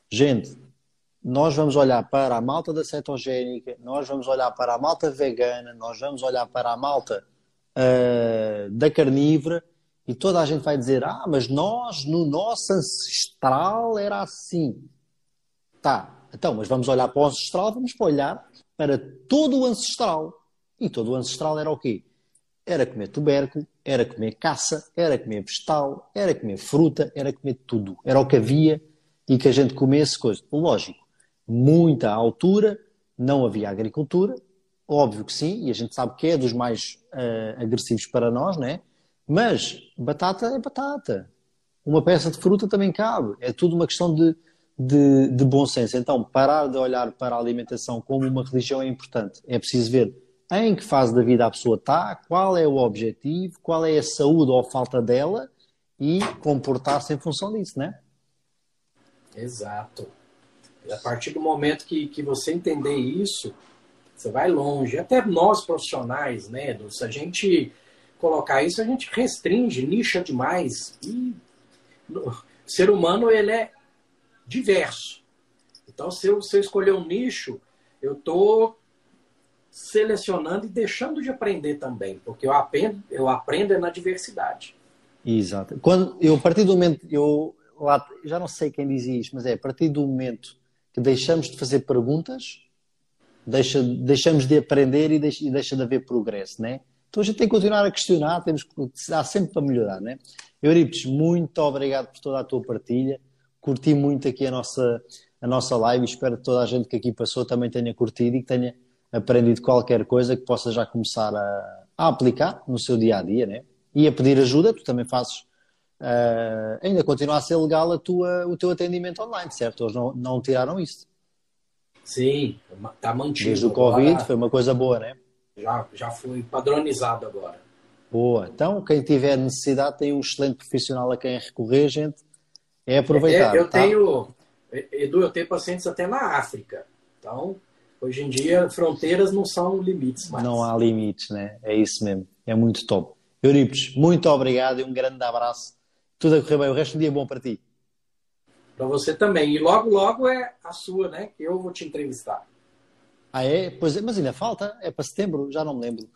gente, nós vamos olhar para a malta da cetogénica, nós vamos olhar para a malta vegana, nós vamos olhar para a malta uh, da carnívora e toda a gente vai dizer: Ah, mas nós, no nosso ancestral, era assim. Tá, então, mas vamos olhar para o ancestral, vamos olhar para todo o ancestral. E todo o ancestral era o quê? Era comer tubérculo, era comer caça, era comer vegetal, era comer fruta, era comer tudo. Era o que havia e que a gente comesse coisa. Lógico, muita altura, não havia agricultura, óbvio que sim, e a gente sabe que é dos mais uh, agressivos para nós, né? Mas batata é batata. Uma peça de fruta também cabe. É tudo uma questão de, de, de bom senso. Então, parar de olhar para a alimentação como uma religião é importante. É preciso ver em que fase da vida a pessoa está, qual é o objetivo, qual é a saúde ou falta dela e comportar-se em função disso, né? Exato. A partir do momento que, que você entender isso, você vai longe. Até nós profissionais, né, se a gente colocar isso, a gente restringe, nicha demais. E o ser humano, ele é diverso. Então, se eu, se eu escolher um nicho, eu estou selecionando e deixando de aprender também, porque eu aprendo, eu aprendo é na diversidade. Exato. Quando eu a partir do momento eu lá, já não sei quem diz isto, mas é a partir do momento que deixamos de fazer perguntas, deixa, deixamos de aprender e deixa, e deixa de haver progresso, né? Então a gente tem que continuar a questionar, temos que há sempre para melhorar, né? Euripides, muito obrigado por toda a tua partilha. Curti muito aqui a nossa, a nossa live e espero que toda a gente que aqui passou também tenha curtido e que tenha aprendido qualquer coisa que possa já começar a, a aplicar no seu dia a dia, né? E a pedir ajuda, tu também fazes, uh, ainda continua a ser legal a tua, o teu atendimento online, certo? Eles não, não tiraram isso. Sim, está mantido. Desde o Covid agora, foi uma coisa boa, né? Já, já foi padronizado agora. Boa. Então, quem tiver necessidade tem um excelente profissional a quem recorrer, gente. É aproveitar. É, eu tá? tenho, Edu, eu tenho pacientes até na África. Então, Hoje em dia, fronteiras não são limites mais. Não há limites, né? É isso mesmo. É muito top. Euripides, muito obrigado e um grande abraço. Tudo a correr bem. O resto do dia é bom para ti. Para você também. E logo, logo é a sua, né? Que eu vou te entrevistar. Ah, é? Pois é, mas ainda falta? É para setembro? Já não me lembro.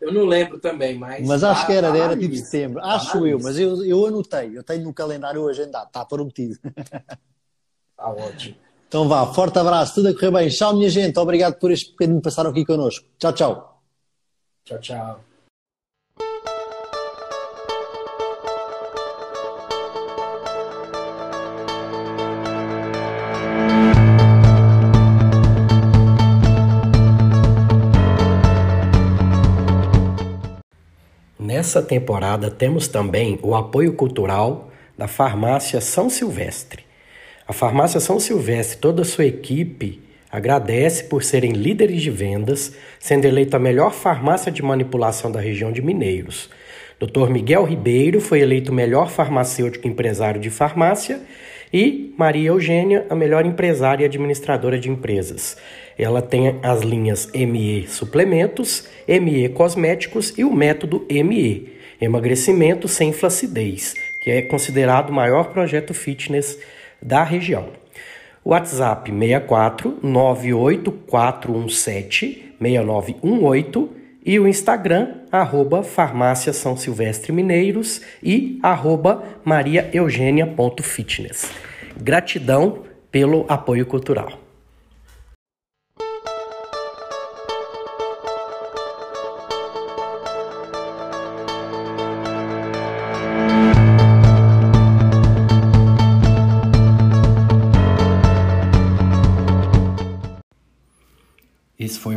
Eu não lembro também, mas. Mas acho tá, que era, tá era tipo setembro. Tá acho eu, mas eu, eu anotei. Eu tenho no calendário agendado. Está prometido. Está ótimo. Então vá, forte abraço, tudo a correr bem. Tchau, minha gente. Obrigado por este bocadinho passaram aqui connosco. Tchau, tchau. Tchau, tchau. Nessa temporada temos também o apoio cultural da Farmácia São Silvestre. A Farmácia São Silvestre e toda a sua equipe agradece por serem líderes de vendas, sendo eleita a melhor farmácia de manipulação da região de Mineiros. Dr. Miguel Ribeiro foi eleito melhor farmacêutico empresário de farmácia e Maria Eugênia, a melhor empresária e administradora de empresas. Ela tem as linhas ME Suplementos, ME Cosméticos e o método ME, Emagrecimento sem Flacidez, que é considerado o maior projeto fitness da região. WhatsApp 64 98417 6918 e o Instagram, arroba Farmácia São Silvestre Mineiros e arroba mariaeugênia.fitness. Gratidão pelo apoio cultural.